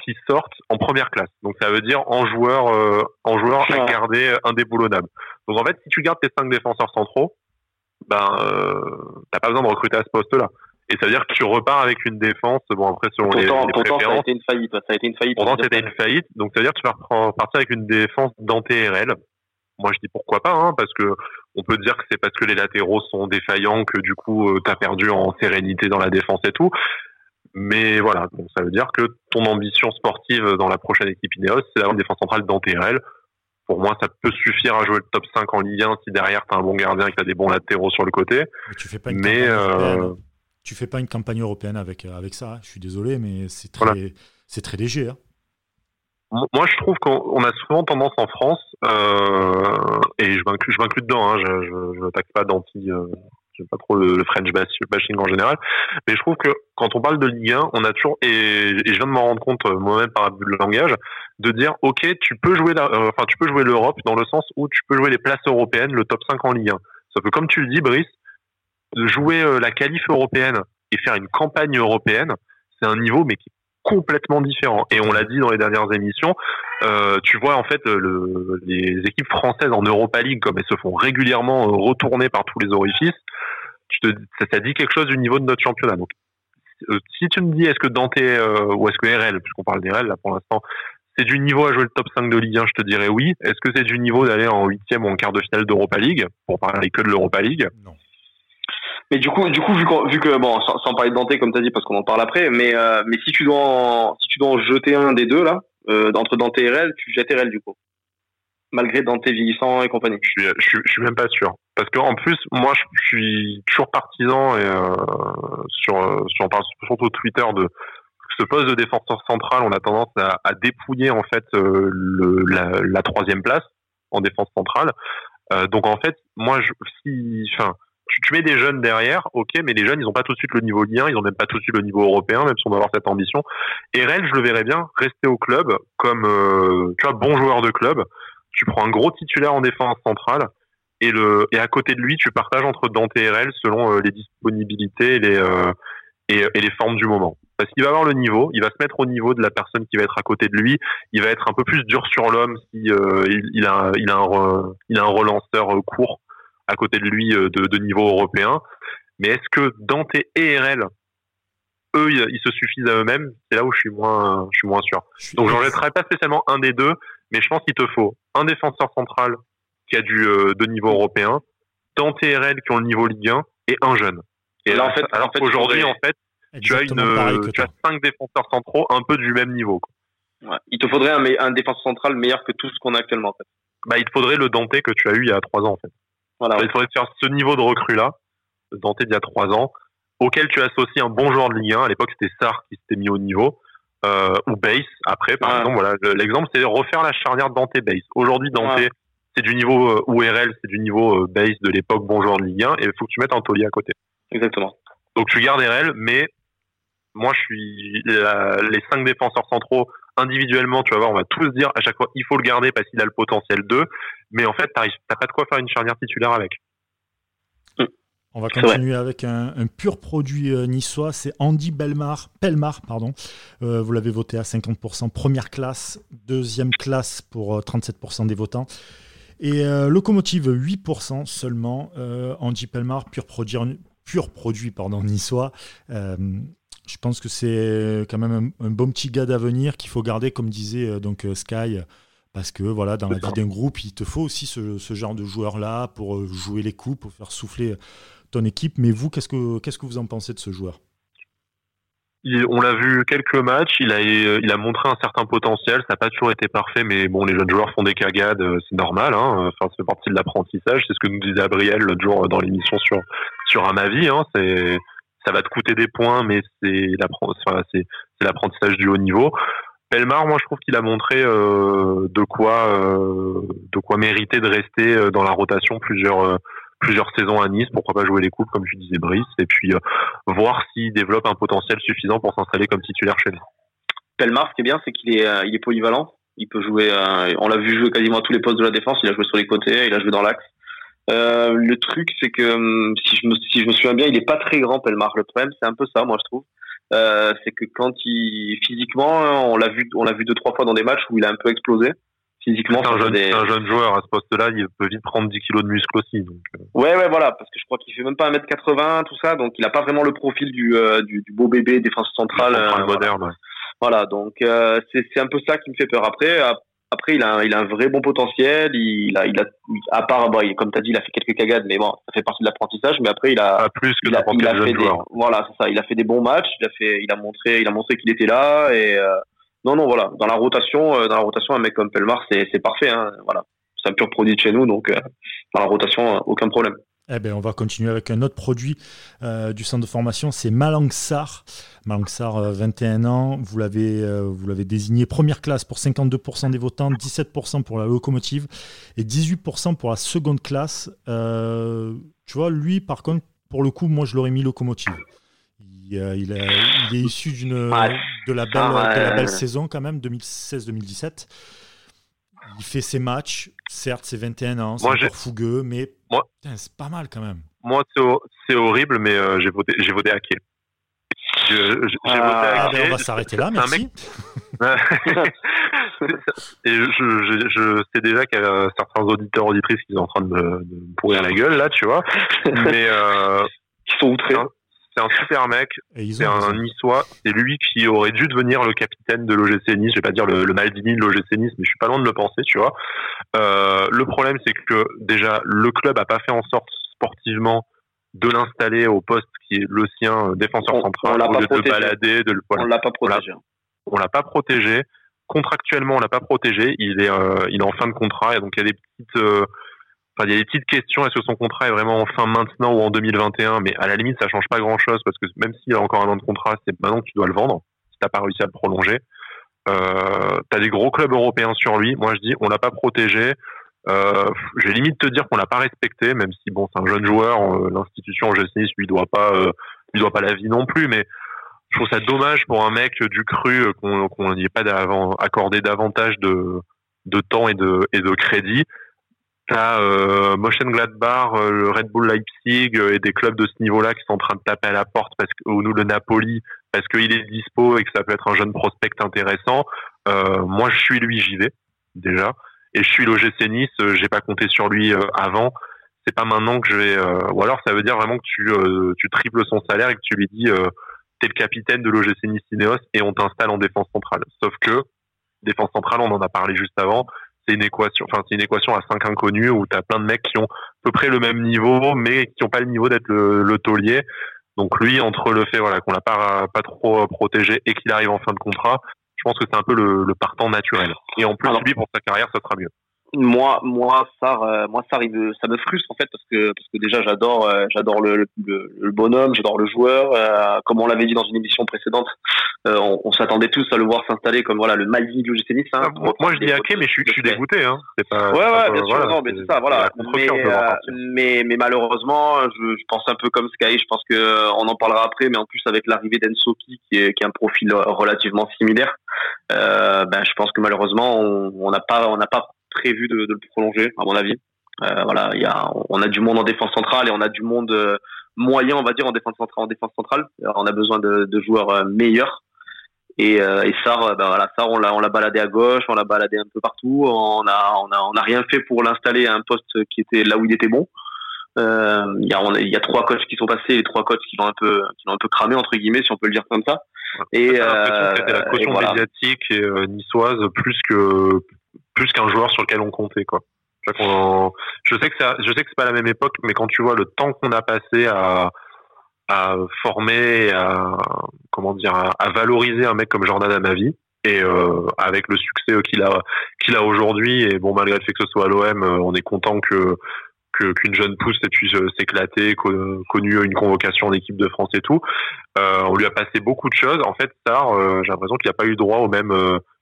qui sortent en première classe. Donc ça veut dire en joueur, euh, en joueur à garder indéboulonnable. Donc en fait, si tu gardes tes cinq défenseurs centraux, ben euh, t'as pas besoin de recruter à ce poste-là. Et ça veut dire que tu repars avec une défense, bon après selon les, les pourtant ça a été une faillite. Ça a été une faillite. Pourtant c'était une faillite. Donc ça veut dire que tu vas partir avec une défense d'anté-RL. Moi je dis pourquoi pas, hein, parce que on peut dire que c'est parce que les latéraux sont défaillants que du coup tu as perdu en sérénité dans la défense et tout. Mais voilà, donc ça veut dire que ton ambition sportive dans la prochaine équipe Ineos, c'est d'avoir une défense centrale d'Antérel. Pour moi, ça peut suffire à jouer le top 5 en Ligue 1 si derrière tu as un bon gardien et que tu as des bons latéraux sur le côté. Mais tu fais pas une mais euh... tu fais pas une campagne européenne avec avec ça. Hein. Je suis désolé, mais c'est très c'est très léger. Hein. Moi, je trouve qu'on a souvent tendance en France, euh, et je m'inclus, je m'inclus dedans. Hein, je, je pas d'anti, euh, j'aime pas trop le, French bashing en général, mais je trouve que quand on parle de Ligue 1, on a toujours et, et je viens de m'en rendre compte euh, moi-même par le langage, de dire ok, tu peux jouer la, euh, enfin tu peux jouer l'Europe dans le sens où tu peux jouer les places européennes, le top 5 en Ligue 1. Sauf que comme tu le dis, Brice, de jouer euh, la qualif européenne et faire une campagne européenne, c'est un niveau mais qui est complètement différent. Et on l'a dit dans les dernières émissions, euh, tu vois en fait le, les équipes françaises en Europa League comme elles se font régulièrement retourner par tous les orifices te, ça, ça, dit quelque chose du niveau de notre championnat. Donc, euh, si tu me dis est-ce que Dante euh, ou est-ce que RL, puisqu'on parle d'RL là pour l'instant, c'est du niveau à jouer le top 5 de Ligue 1, je te dirais oui. Est-ce que c'est du niveau d'aller en huitième ou en quart de finale d'Europa League, pour parler que de l'Europa League? Non. Mais du coup, du coup, vu, que, vu que bon, sans, parler de Dante comme tu as dit, parce qu'on en parle après, mais euh, mais si tu dois en, si tu dois en jeter un des deux là, euh, entre Dante et RL, tu jettes RL du coup malgré Dante vieillissant et compagnie je suis, je, suis même pas sûr. Parce qu'en plus, moi, je suis toujours partisan et euh, sur, sur, surtout Twitter de ce poste de défenseur central, on a tendance à, dépouiller en fait euh, la, troisième place en défense centrale. Euh, donc en fait, moi, si, enfin, tu, mets des jeunes derrière, ok, mais les jeunes, ils ont pas tout de suite le niveau lien, ils ont même pas tout de suite le niveau européen, même si on doit avoir cette ambition. Et Rennes, je le verrais bien rester au club comme, euh, tu vois, bon joueur de club. Tu prends un gros titulaire en défense centrale et le et à côté de lui tu partages entre Dante et RL selon euh, les disponibilités et les euh, et, les formes du moment. Parce qu'il va avoir le niveau il va se mettre au niveau de la personne qui va être à côté de lui. Il va être un peu plus dur sur l'homme si a il a il a un relanceur court à côté de lui de, de niveau européen mais est-ce que Dante et RL eux ils, se suffisent à eux-mêmes? C'est là où je suis moins je suis moins sûr donc j'en jetterai pas spécialement un des deux mais je pense qu'il te faut un défenseur central qui a du euh, de niveau européen, tant TRL qui ont le niveau Ligue 1 et un jeune. Et là, en fait, alors qu'aujourd'hui, en fait, tu as une, tu as cinq défenseurs centraux un peu du même niveau. Ouais. Il te faudrait un, un défenseur central meilleur que tout ce qu'on a actuellement, en fait. Bah, il te faudrait le Dante que tu as eu il y a trois ans, en fait. Voilà, Il faudrait faire ce niveau de recrue là, Dante d'il y a trois ans, auquel tu associes un bon joueur de Ligue 1. À l'époque, c'était Sar qui s'était mis au niveau euh, ou base. Après par exemple voilà l'exemple c'est refaire la charnière Dante base. Aujourd'hui Dante c'est du niveau euh, URL c'est du niveau euh, base de l'époque bonjour de Ligue 1 et il faut que tu mettes un taulier à côté. Exactement. Donc tu gardes RL mais moi je suis les cinq défenseurs centraux individuellement tu vas voir on va tous dire à chaque fois il faut le garder parce qu'il a le potentiel 2 mais en fait t'as pas de quoi faire une charnière titulaire avec on va continuer avec un, pur produit euh, niçois, c'est Andy Belmar, Pelmar, pardon. Euh, vous l'avez voté à 50%, première classe, deuxième classe pour 37% euh, des votants. Et locomotive 8% seulement. Andy Pelmar, pur produit, pur produit pardon, niçois. Je pense que c'est quand même un, bon petit gars d'avenir qu'il faut garder, comme disait donc Sky parce que voilà, dans la vie d'un groupe, il te faut aussi ce, ce genre de joueur-là pour jouer les coups, pour faire souffler ton équipe. Mais vous, qu'est-ce que, qu'est-ce que vous en pensez de ce joueur? On l'a vu quelques matchs, il a, il a montré un certain potentiel, ça n'a pas toujours été parfait, mais bon, les jeunes joueurs font des cagades, euh, c'est normal, hein, enfin, c'est partie de l'apprentissage, c'est ce que nous disait Gabriel l'autre jour dans l'émission sur, sur Amavi, hein, c'est, ça va te coûter des points, mais c'est l'apprentissage du haut niveau. Pelmar, moi, je trouve qu'il a montré euh, de quoi, euh, de quoi mériter de rester dans la rotation plusieurs, saisons à Nice, pourquoi pas jouer les coupes comme je disais Brice, et puis euh, voir s'il développe un potentiel suffisant pour s'installer comme titulaire chez nous. Pelmar, ce qui est bien, c'est qu'il est, euh, polyvalent. Il peut jouer, euh, on l'a vu jouer quasiment à tous les postes de la défense. Il a joué sur les côtés, il a joué dans l'axe. Le truc, c'est que hum, si je me, si je me souviens bien, il est pas très grand, Pelmar. Le problème, c'est un peu ça, moi, je trouve. c'est que quand il physiquement, on l'a vu, on l'a vu deux trois fois dans des matchs où il a un peu explosé physiquement. C'est un, jeune, un jeune joueur à ce poste-là, il peut vite prendre 10 kilos de muscle aussi. Donc. Euh. Ouais, ouais, voilà, parce que je crois qu'il fait même pas 1m80, tout ça, donc il a pas vraiment le profil du, euh, du, du, beau bébé défense centrale. Euh, moderne, voilà. voilà. donc euh, c'est un peu ça qui me fait peur. Après, Après, il a, il a un vrai bon potentiel. Il a, il a, à part, bon, comme tu as dit, il a fait quelques cagades, mais bon, ça fait partie de l'apprentissage. Mais après, il a, pas plus que il a, il a fait des, voilà, c'est ça. Il a fait des bons matchs. Il a fait, il a montré, il a montré qu'il était là. Et euh, non, non, voilà. Dans la rotation, euh, dans la rotation, un mec comme Pelmar, c'est, c'est parfait. Hein, voilà, c'est un pur produit de chez nous, donc euh, dans la rotation, aucun problème. Eh ben, on va continuer avec un autre produit euh, du centre de formation, c'est Malangsar. Malangsar, 21 ans, vous l'avez, euh, vous l'avez désigné première classe pour 52% des votants, 17% pour la locomotive et 18% pour la seconde classe. Euh, tu vois, lui, par contre, pour le coup, moi, je l'aurais mis locomotive. Il, il, est issu d'une, de, la belle, de la belle saison quand même, 2016-2017 il fait ses matchs, certes, c'est 21 ans, c'est encore fougueux, mais c'est pas mal quand même. Moi, c'est horrible, mais euh, j'ai voté, j'ai voté. J'ai ah, voté ben, on va s'arrêter là, merci. Et je, je, sais déjà qu'il y a certains auditeurs auditrices qui sont en train de me, pourrir la gueule là, tu vois. Mais euh, qui sont outrés c'est un super mec, c'est un niçois, c'est lui qui aurait dû devenir le capitaine de l'OGC Nice, je vais pas dire le, le Maldini de l'OGC Nice, mais je suis pas loin de le penser, tu vois. Euh, le problème, c'est que déjà, le club a pas fait en sorte sportivement de l'installer au poste qui est le sien, euh, défenseur central, on de, de balader, de le On l'a pas protégé. On l'a pas protégé. Contractuellement, on l'a pas protégé. Il est, euh, il est en fin de contrat, et donc il y a des petites euh, Il y a des petites questions. Est-ce que son contrat est vraiment en fin maintenant ou en 2021 Mais à la limite, ça change pas grand-chose parce que même s'il a encore un an de contrat, c'est maintenant que tu dois le vendre si t'as pas réussi à le prolonger. Euh, t'as des gros clubs européens sur lui. Moi, je dis, on l'a pas protégé. Euh, j'ai limite te dire qu'on l'a pas respecté, même si bon, c'est un jeune joueur. Euh, l'institution en justice lui doit pas, euh, lui doit pas la vie non plus. Mais je trouve ça dommage pour un mec du cru euh, qu'on n'y ait pas accordé davantage de, de temps et de, et de crédit. T'as euh, Gladbach, euh, le Red Bull Leipzig euh, et des clubs de ce niveau-là qui sont en train de taper à la porte parce que ou nous le Napoli parce qu'il est dispo et que ça peut être un jeune prospect intéressant. Euh, moi, je suis lui, j'y vais déjà. Et je suis l'OGC Nice. Euh, j'ai pas compté sur lui avant. C'est pas maintenant que je vais. ou alors, ça veut dire vraiment que tu tu triples son salaire et que tu lui dis t'es le capitaine de l'OGC Nice et on t'installe en défense centrale. Sauf que défense centrale, on en a parlé juste avant c'est une équation, enfin c'est une équation à cinq inconnus où tu as plein de mecs qui ont à peu près le même niveau, mais qui n'ont pas le niveau d'être le, taulier. Donc lui, entre le fait voilà qu'on l'a pas pas trop protégé et qu'il arrive en fin de contrat, je pense que c'est un peu le, le partant naturel. Et en plus, lui pour sa carrière, ça sera mieux moi moi ça euh, moi ça arrive ça me frustre en fait parce que parce que déjà j'adore euh, j'adore le, le, bonhomme j'adore le joueur euh, comme on l'avait dit dans une émission précédente on, on s'attendait tous à le voir s'installer comme voilà le Maldi du Nice hein, ah, moi, je dis ok mais je suis, je suis dégoûté hein. C'est pas ouais ouais bien sûr non mais c'est ça voilà. mais, mais, mais malheureusement je, je, pense un peu comme Sky je pense que on en parlera après mais en plus avec l'arrivée d'Ensoki qui est qui a un profil relativement similaire ben je pense que malheureusement on n'a pas on n'a pas prévu de, de, le prolonger, à mon avis. Euh, voilà, il y a, on a du monde en défense centrale et on a du monde euh, moyen, on va dire, en défense centrale. En défense centrale, on a besoin de, de joueurs euh, meilleurs. Et, euh, et Sar, ben voilà, Sar, on l'a, on l'a baladé à gauche, on l'a baladé un peu partout. On a, on a, on a rien fait pour l'installer à un poste qui était là où il était bon. Euh, il y a, y a trois coachs qui sont passés, les trois coachs qui l'ont un peu, qui l'ont un peu cramé entre guillemets, si on peut le dire comme ça. Et euh, la caution médiatique et niçoise plus que plus qu'un joueur sur lequel on comptait quoi. Je sais que c'est pas la même époque, mais quand tu vois le temps qu'on a passé à à former, à comment dire, à, valoriser un mec comme Jordan à ma vie, et euh, avec le succès qu'il a qu'il a aujourd'hui, et bon malgré le fait que ce soit à l'OM, euh, on est content que qu'une jeune pousse ait pu s'éclater, connu une convocation en équipe de France et tout. Euh, on lui a passé beaucoup de choses. En fait, ça, euh, j'ai l'impression qu'il n'a pas eu droit au même.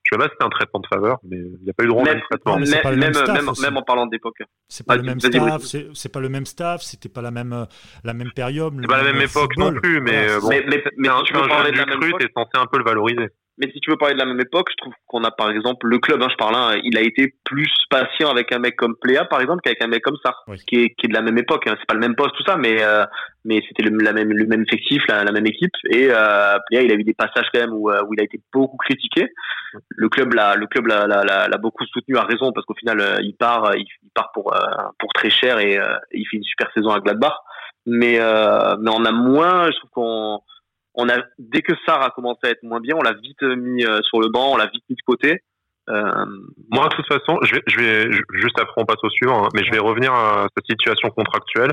Euh, je sais pas si c'était un traitement de faveur, mais il n'a pas eu droit au même traitement. Même, même, même, même, en parlant d'époque. C'est pas, le même staff. C'est pas le même staff. C'était pas la même la même période. C'est pas la même époque non plus, mais bon. Mais, mais, mais, tu veux parler du cru, t'es censé un peu le valoriser. Mais si tu veux parler de la même époque, je trouve qu'on a par exemple le club, hein, je parle, hein, il a été plus patient avec un mec comme Pléa par exemple qu'avec un mec comme ça, qui, est, qui est de la même époque. Hein. C'est pas le même poste tout ça, mais euh, mais c'était le, la même le même effectif, la, la même équipe. Et euh, il a eu des passages quand même où, euh, où il a été beaucoup critiqué. Le club l'a le club l'a, l'a, l'a beaucoup soutenu à raison parce qu'au final euh, il part il, part pour pour très cher et, il fait une super saison à Gladbach. Mais mais on a moins, je trouve qu'on on a dès que Sarr a commencé à être moins bien, on l'a vite mis euh, sur le banc, on l'a vite mis de côté. Moi, de toute façon, je vais, je vais juste après on passe au suivant, hein, mais je vais revenir à cette situation contractuelle.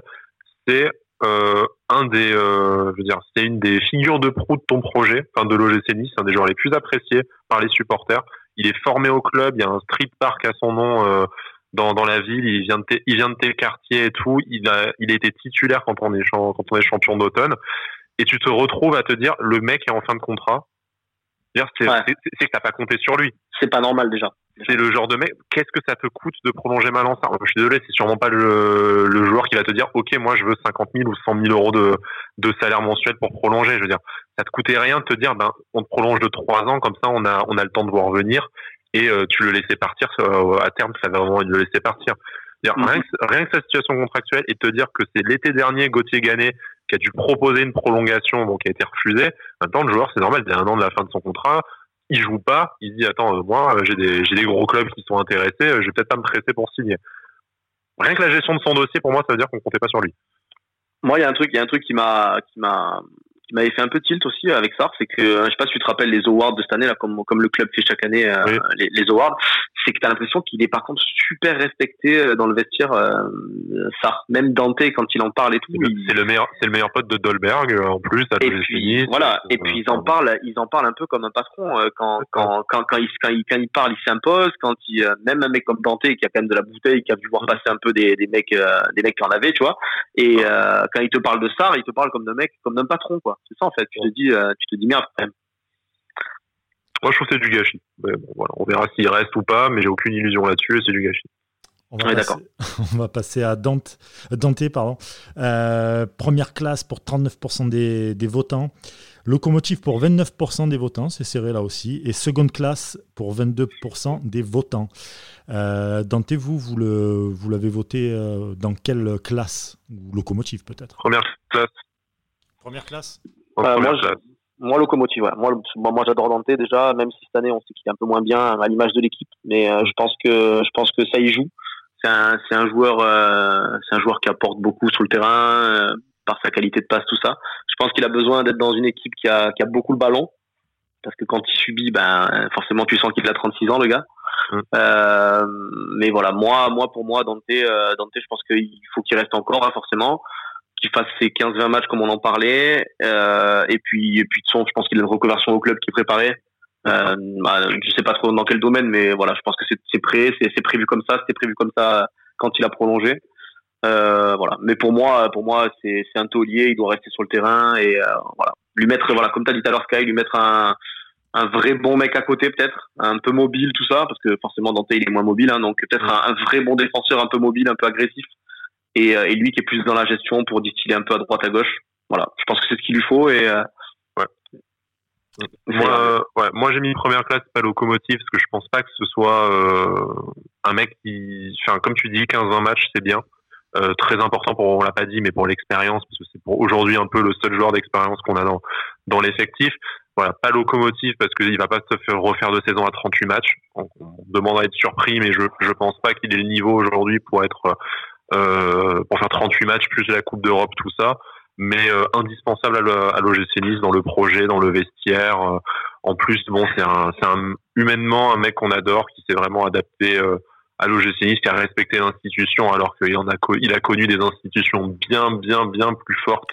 C'est euh, un des, euh, je veux dire, c'est une des figures de proue de ton projet, enfin de l'OGC Nice, un des joueurs les plus appréciés par les supporters. Il est formé au club, il y a un street park à son nom euh, dans, dans la ville, il vient de tes, il vient de tes quartiers et tout. Il a, il été titulaire quand on est quand on est champion d'automne. Et tu te retrouves à te dire, le mec est en fin de contrat. C'est c'est que t'as pas compté sur lui. C'est pas normal déjà. C'est le genre de mec, qu'est-ce que ça te coûte de prolonger Malança Je suis désolé, c'est sûrement pas le, le, joueur qui va te dire, ok, moi je veux 50 000 ou 100 000 euros de, de salaire mensuel pour prolonger. Je veux dire, ça te coûtait rien de te dire, ben, on te prolonge de 3 ans, comme ça on a, on a le temps de voir venir, et euh, tu le laissais partir, à terme, ça va vraiment envie de le laisser partir. Mhm. rien, que, rien, que, sa situation contractuelle et te dire que c'est l'été dernier Gauthier Gannet qui a dû proposer une prolongation, donc qui a été refusée. Maintenant, le joueur, c'est normal, il y a un an de la fin de son contrat il joue pas, il dit attends euh, moi euh, j'ai des gros clubs qui sont intéressés, euh, je vais peut-être pas me presser pour signer. Rien que la gestion de son dossier pour moi ça veut dire qu'on comptait pas sur lui. Moi il y a un truc qui m'a qui m'avait fait un peu tilt aussi avec ça, c'est que je sais pas si tu te rappelles les awards de cette année là, comme comme le club fait chaque année les, les, awards, c'est que tu as l'impression qu'il est par contre super respecté dans le vestiaire. ça, même Dante quand il en parle et tout. C'est le meilleur, c'est le meilleur pote de Dolberg en plus. et puis voilà, et puis ils en parlent, ils en parlent un peu comme un patron quand quand quand quand il quand il, quand il parle, il s'impose. Quand il même un mec comme Dante qui a quand même de la bouteille, qui a vu voir passer un peu des des mecs des mecs qui en avaient, tu vois. Et quand il te parle de ça, il te parle comme d'un mec, comme d'un patron quoi. C'est ça en fait. Tu te dis, euh, tu te dis merde même. Moi, je trouve que c'est du gâchis. voilà, on verra s'il reste ou pas, mais j'ai aucune illusion là-dessus et c'est du gâchis. On va, passer, on va, passer, à Dante, Dante pardon. Euh, première classe pour 39% des, des, votants. Locomotive pour 29% des votants, c'est serré là aussi. Et seconde classe pour 22% des votants. Euh, Dante, vous, vous l'avez vous voté dans quelle classe? Locomotive peut-être Première classe. Première classe euh, moi, moi, locomotive. Moi, moi, j'adore Dante déjà, même si cette année on sait qu'il est un peu moins bien à l'image de l'équipe, mais euh, je pense que je pense que ça y joue. C'est un, c'est un joueur, euh, c'est un joueur qui apporte beaucoup sur le terrain par sa qualité de passe, tout ça. Je pense qu'il a besoin d'être dans une équipe qui a, qui a beaucoup le ballon, parce que quand il subit, ben forcément tu sens qu'il a 36 ans, le gars. Hum. Euh, mais voilà, moi, moi pour moi, Dante, Dante, je pense qu'il faut qu'il reste encore, hein, forcément qu'il fasse ses 15-20 matchs comme on en parlait. Euh, et puis, et puis de son, je pense qu'il a une reconversion au club qui est préparée. Euh, bah, je sais pas trop dans quel domaine, mais voilà, je pense que c'est prêt, c'est prévu comme ça, c'était prévu comme ça quand il a prolongé. Euh, voilà. Mais pour moi, pour moi, c'est un taulier, il doit rester sur le terrain et euh, voilà, lui mettre, voilà, comme tu as dit tout à l'heure, Sky, lui mettre un, un vrai bon mec à côté peut-être, un peu mobile tout ça, parce que forcément Dante il est moins mobile, hein, donc peut-être un, un, vrai bon défenseur un peu mobile, un peu agressif, euh, et, lui qui est plus dans la gestion pour distiller un peu à droite à gauche. Voilà, je pense que c'est ce qu'il lui faut euh, moi, ouais, moi j'ai mis première classe pas locomotive parce que je pense pas que ce soit euh, un mec qui, enfin comme tu dis, 15-20 matchs c'est bien, très important pour, on l'a pas dit, mais pour l'expérience parce que c'est pour aujourd'hui un peu le seul joueur d'expérience qu'on a dans dans l'effectif. Voilà, pas locomotive parce qu'il va pas se faire refaire de saison à 38 matchs. On, on demande à être surpris, mais je je pense pas qu'il ait le niveau aujourd'hui pour être euh, pour faire 38 matchs plus la Coupe d'Europe, tout ça. Mais euh, indispensable à l'OGC Nice dans le projet, dans le vestiaire. Euh, en plus, bon, c'est un, humainement un mec qu'on adore, qui s'est vraiment adapté à l'OGC Nice, qui a respecté l'institution, alors qu'il en a, il a connu des institutions bien, bien, bien plus fortes,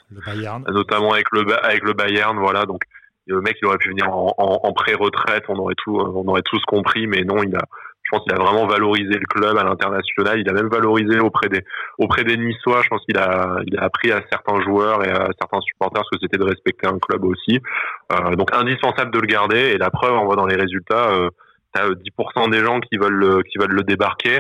notamment avec le avec le Bayern, voilà. Donc le mec, il aurait pu venir en, en, en pré-retraite, on aurait tout, on aurait tous compris, mais non, il a, je pense qu'il a vraiment valorisé le club à l'international. Il a même valorisé auprès des auprès des Niçois. Je pense qu'il a il a appris à certains joueurs et à certains supporters ce que c'était de respecter un club aussi. Euh, donc indispensable de le garder. Et la preuve, on voit dans les résultats, euh, t'as 10% des gens qui veulent le, qui veulent le débarquer.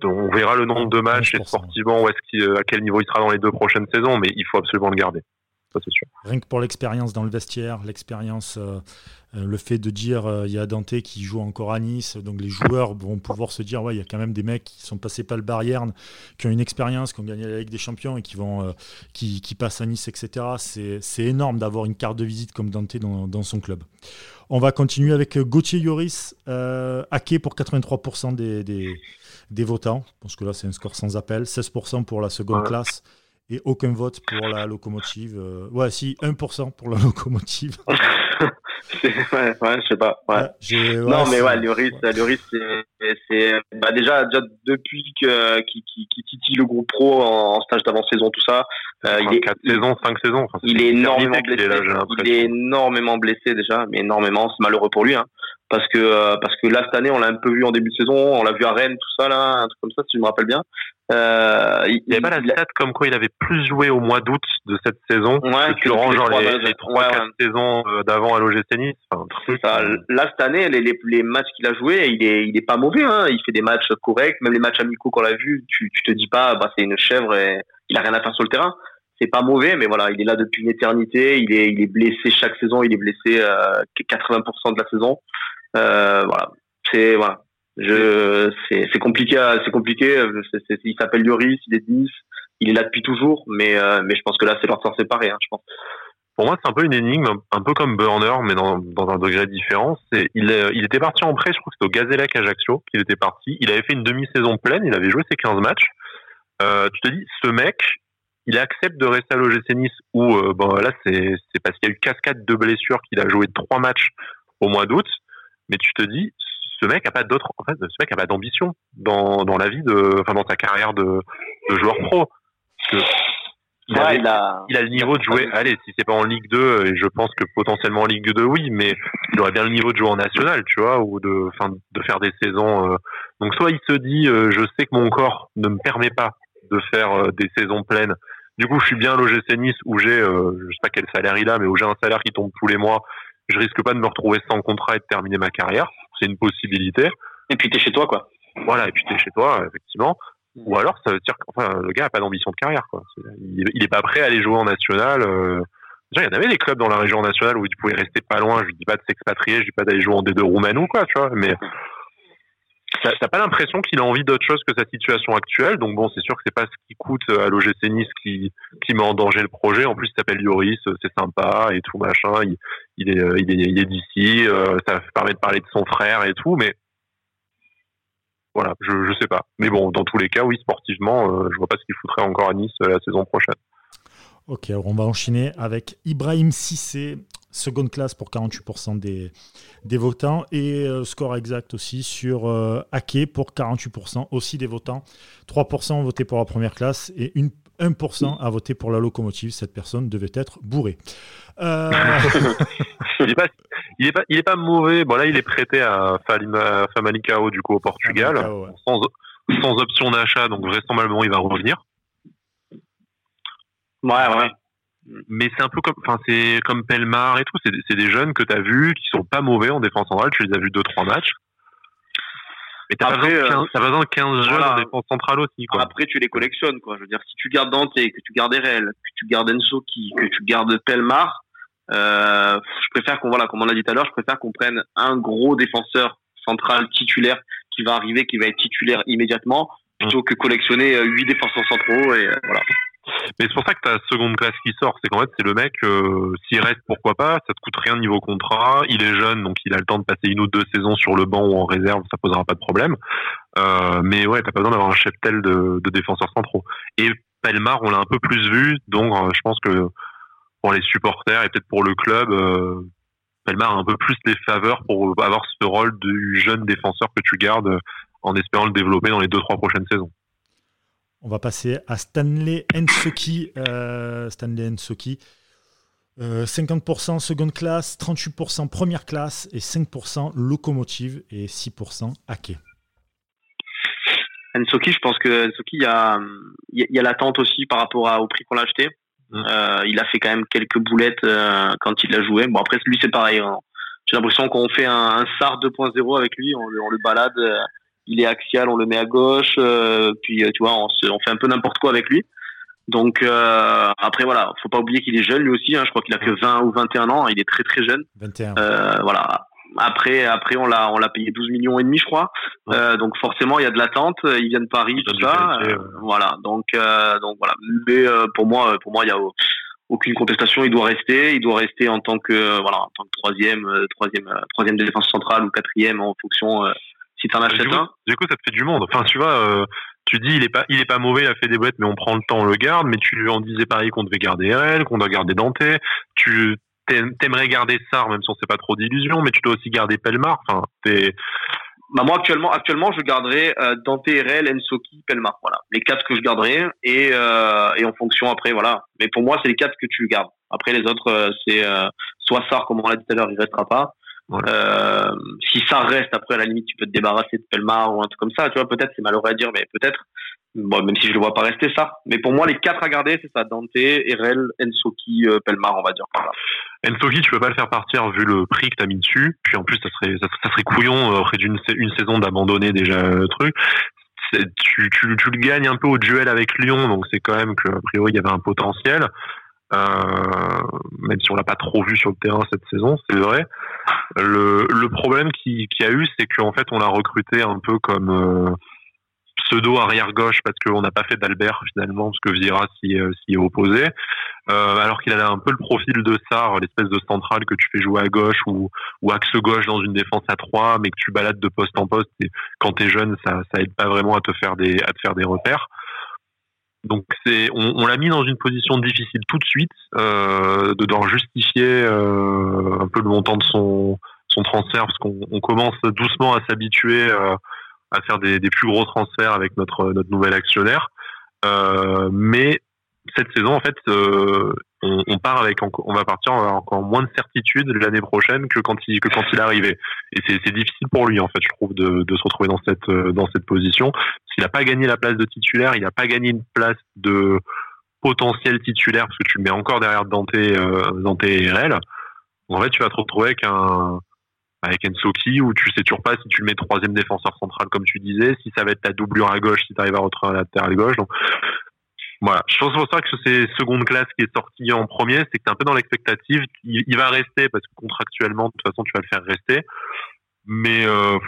Donc on verra le nombre de matchs et sportivement où est-ce à quel niveau il sera dans les deux prochaines saisons, mais il faut absolument le garder. Ça, c'est sûr. Rien que pour l'expérience dans le vestiaire, l'expérience euh, euh, le fait de dire euh, il y a Dante qui joue encore à Nice, donc les joueurs vont pouvoir se dire ouais, il y a quand même des mecs qui sont passés par le Bayern, qui ont une expérience, qui ont gagné la Ligue des Champions et qui vont euh, qui, qui, passent à Nice, etc. C'est énorme d'avoir une carte de visite comme Dante dans, dans, son club. On va continuer avec Gauthier Yoris, hacké pour 83% des, des, des, votants. Je pense que là c'est un score sans appel, 16% pour la seconde classe et aucun vote pour la locomotive. ouais, si, 1% pour la locomotive. ouais, ouais, je sais pas. Ouais. non, mais ouais, Lloris, Lloris, c'est, bah déjà, déjà depuis que qui, qui, qui titille le groupe pro en, stage d'avant-saison, tout ça. Euh, il est 4 saisons, 5 saisons. il est énormément blessé. il est énormément blessé déjà, mais énormément. C'est malheureux pour lui, hein parce que euh, parce que là cette année on l'a un peu vu en début de saison, on l'a vu à Rennes tout ça là, un truc comme ça si je me rappelle bien. Euh, il n'y avait pas la stat comme quoi il avait plus joué au mois d'août de cette saison ouais, que durant genre les, les 3 4 saisons euh, d'avant à l'OGC Nice. Enfin, ça. Là cette année les, les, les matchs qu'il a joué, il est il est pas mauvais hein, il fait des matchs corrects, même les matchs amicaux qu'on l'a vu, tu tu te dis pas bah c'est une chèvre et il a rien à faire sur le terrain c'est pas mauvais, mais voilà, il est là depuis une éternité. Il est, il est blessé chaque saison. Il est blessé euh, 80% de la saison. Euh, voilà, c'est voilà. Je, c'est, c'est compliqué, c'est compliqué. il s'appelle Lloris, il est 10, il est là depuis toujours, mais euh, mais je pense que là c'est leur temps séparé, hein, je pense. Pour moi, c'est un peu une énigme, un peu comme Burner, mais dans, dans un degré différent. Il, il était parti en prêt, je crois que c'était au Gazellec Ajaccio qu'il était parti. Il avait fait une demi-saison pleine, il avait joué ses 15 matchs. Euh, tu te dis, ce mec, il accepte de rester à l'OGC Nice où, euh, bon, c'est parce qu'il y a eu cascade de blessures qu'il a joué trois matchs au mois d'août mais tu te dis, ce mec a pas d'autre, en fait, ce mec a pas d'ambition dans, dans la vie de, enfin, dans sa carrière de, de joueur pro. il, a, il, a, le niveau de jouer, allez, si c'est pas en Ligue 2, et je pense que potentiellement en Ligue 2, oui, mais il aurait bien le niveau de jouer en national, tu vois, ou de, enfin, de faire des saisons. Euh. Donc, soit il se dit, euh, je sais que mon corps ne me permet pas de faire euh, des saisons pleines. Du coup, je suis bien logé Nice où j'ai, je sais pas quel salaire il a, mais où j'ai un salaire qui tombe tous les mois je risque pas de me retrouver sans contrat et de terminer ma carrière. C'est une possibilité. Et puis t'es chez toi, quoi. Voilà, et puis t'es chez toi, effectivement. Ou alors, ça veut dire que enfin, le gars a pas d'ambition de carrière, quoi. Il, est pas prêt à aller jouer en national. Euh... Déjà, il y en avait des clubs dans la région nationale où tu pouvais rester pas loin. Je dis pas de s'expatrier, je dis pas d'aller jouer en D2 Roumanou, quoi, tu vois. Mais t'as pas l'impression qu'il a envie d'autre chose que sa situation actuelle. Donc bon, c'est sûr que c'est pas ce qui coûte à l'OGC Nice qui, qui met en danger le projet. En plus, il s'appelle Yoris, c'est sympa et tout machin. Il, il est, il est, d'ici. Euh, ça permet de parler de son frère et tout, mais voilà, je, je sais pas. Mais bon, dans tous les cas, oui, sportivement, euh, je vois pas ce qu'il foutrait encore à Nice euh, la saison prochaine. Ok, on va enchaîner avec Ibrahim Sissé, seconde classe pour 48% des, des votants et euh, score exact aussi sur euh, pour 48% aussi des votants. 3% ont voté pour la première classe et 1% a voté pour la locomotive. Cette personne devait être bourrée. Euh, il, n'est pas, il, est pas, mauvais. Bon, là, il est prêté à Famalicao, du coup, au Portugal, sans, sans option d'achat, donc vraisemblablement, il va revenir. Ouais, ouais mais c'est un peu comme, enfin, c'est comme Pelmar et tout. C'est des jeunes que tu as vus qui sont pas mauvais en défense centrale. Tu les as vus deux trois matchs. Mais t'as pas, besoin de 15, besoin de 15 jeunes en défense centrale aussi. Quoi. Après, tu les collectionnes. Quoi. Je veux dire, si tu gardes Dante, que tu gardes Erel, que tu gardes Enso, que tu gardes Pelmar, euh, je préfère qu'on, voilà, comme on l'a dit tout à l'heure, je préfère qu'on prenne un gros défenseur central titulaire qui va arriver, qui va être titulaire immédiatement, plutôt hum. que collectionner 8 euh, défenseurs centraux et euh, voilà. Mais c'est pour ça que ta seconde classe qui sort, c'est qu'en fait c'est le mec, euh, s'il reste pourquoi pas, ça te coûte rien niveau contrat, il est jeune donc il a le temps de passer une ou deux saisons sur le banc ou en réserve, ça posera pas de problème. Euh, mais ouais, t'as pas besoin d'avoir un cheptel de, de défenseurs centraux. Et Pelmar, on l'a un peu plus vu, donc euh, je pense que pour les supporters et peut-être pour le club, euh, Pelmar a un peu plus les faveurs pour avoir ce rôle du jeune défenseur que tu gardes en espérant le développer dans les deux trois prochaines saisons. On va passer à Stanley Ensoki. Euh, Stanley Ensoki. 50% euh, seconde classe, 38% première classe et 5% locomotive et 6% hacké. Ensoki, je pense que Ensoki, il y a, y a l'attente aussi par rapport au prix qu'on l'a acheté. Mmh. Euh, il a fait quand même quelques boulettes quand il a joué. Bon, après, lui, c'est pareil. Hein. J'ai l'impression qu'on fait un, SAR 2.0 avec lui, on, on le balade il est axial, on le met à gauche, euh, puis euh, tu vois, on, on, fait un peu n'importe quoi avec lui. Donc euh, après voilà, faut pas oublier qu'il est jeune lui aussi. Hein, je crois qu'il a que 20 ou 21 ans. Il est très très jeune. 21. voilà. Après après on l'a on l'a payé 12 millions et demi je crois. donc forcément il y a de l'attente. Il vient de Paris tout ça. Voilà. Donc donc voilà. Mais pour moi pour moi il y a aucune contestation. Il doit rester. Il doit rester en tant que voilà en tant que troisième troisième troisième défense centrale ou quatrième en fonction si t'en achètes du coup, un. Du coup, ça te fait du monde. Enfin, tu vois, euh, tu dis, il est pas, il est pas mauvais, il a fait des boîtes, mais on prend le temps, on le garde. Mais tu en disais pareil qu'on devait garder RL, qu'on doit garder Dante. Tu t'aimerais garder Sar, même si on sait pas trop d'illusions, mais tu dois aussi garder Pelmar. Enfin, t'es. Bah moi actuellement, actuellement, je garderai euh, Dante, RL, Ensoki, Pelmar. Voilà, les quatre que je garderai et euh, et en fonction après, voilà. Mais pour moi, c'est les quatre que tu gardes. Après les autres, euh, c'est euh, soit Sar, comme on l'a dit tout à l'heure, il restera pas. Euh, si ça reste, après à la limite, tu peux te débarrasser de Pelmar ou un truc comme ça. Tu vois, peut-être c'est malheureux à dire, mais peut-être. Bon, même si je le vois pas rester ça. Mais pour moi, les quatre à garder, c'est ça Dante, RL, Ensoki, euh, Pelmar, on va dire. Ensoki, tu peux pas le faire partir vu le prix que t'as mis dessus. Puis en plus, ça serait ça, serait couillon euh, après d'une une saison d'abandonner déjà le truc. Tu, tu, tu le gagnes un peu au duel avec Lyon, donc c'est quand même que a priori il y avait un potentiel. Euh, même si on l'a pas trop vu sur le terrain cette saison, c'est vrai. Le, le problème qui, qui a eu, c'est qu'en fait, on l'a recruté un peu comme euh, pseudo arrière gauche parce qu'on n'a pas fait d'Albert finalement parce que Vieira s'y euh, est opposé. Euh, alors qu'il a un peu le profil de Sar, l'espèce de centrale que tu fais jouer à gauche ou, ou axe gauche dans une défense à 3 mais que tu balades de poste en poste. Et quand t'es jeune, ça, ça aide pas vraiment à te faire des, à te faire des repères. Donc c'est, on, on l'a mis dans une position difficile tout de suite, euh, de devoir justifier euh, un peu le montant de son, son transfert, parce qu'on on commence doucement à s'habituer euh, à faire des, des, plus gros transferts avec notre, notre nouvel actionnaire. Euh, mais cette saison, en fait, euh, on, on, part avec, on va partir encore moins de certitude l'année prochaine que quand il que quand il arrivé. Et c'est difficile pour lui, en fait, je trouve, de, de se retrouver dans cette dans cette position. S'il n'a pas gagné la place de titulaire, il n'a pas gagné une place de potentiel titulaire parce que tu le mets encore derrière Dante, euh, Dante et RL. En fait, tu vas te retrouver avec un avec Ensoki où tu sais toujours pas si tu le mets troisième défenseur central comme tu disais, si ça va être ta doublure à gauche si tu arrives à retrouver la terre à gauche. Voilà, je pense pour ça que c'est seconde classe qui est sorti en premier, c'est que tu es un peu dans l'expectative. Il, il, va rester parce que contractuellement, de toute façon, tu vas le faire rester. Mais, euh,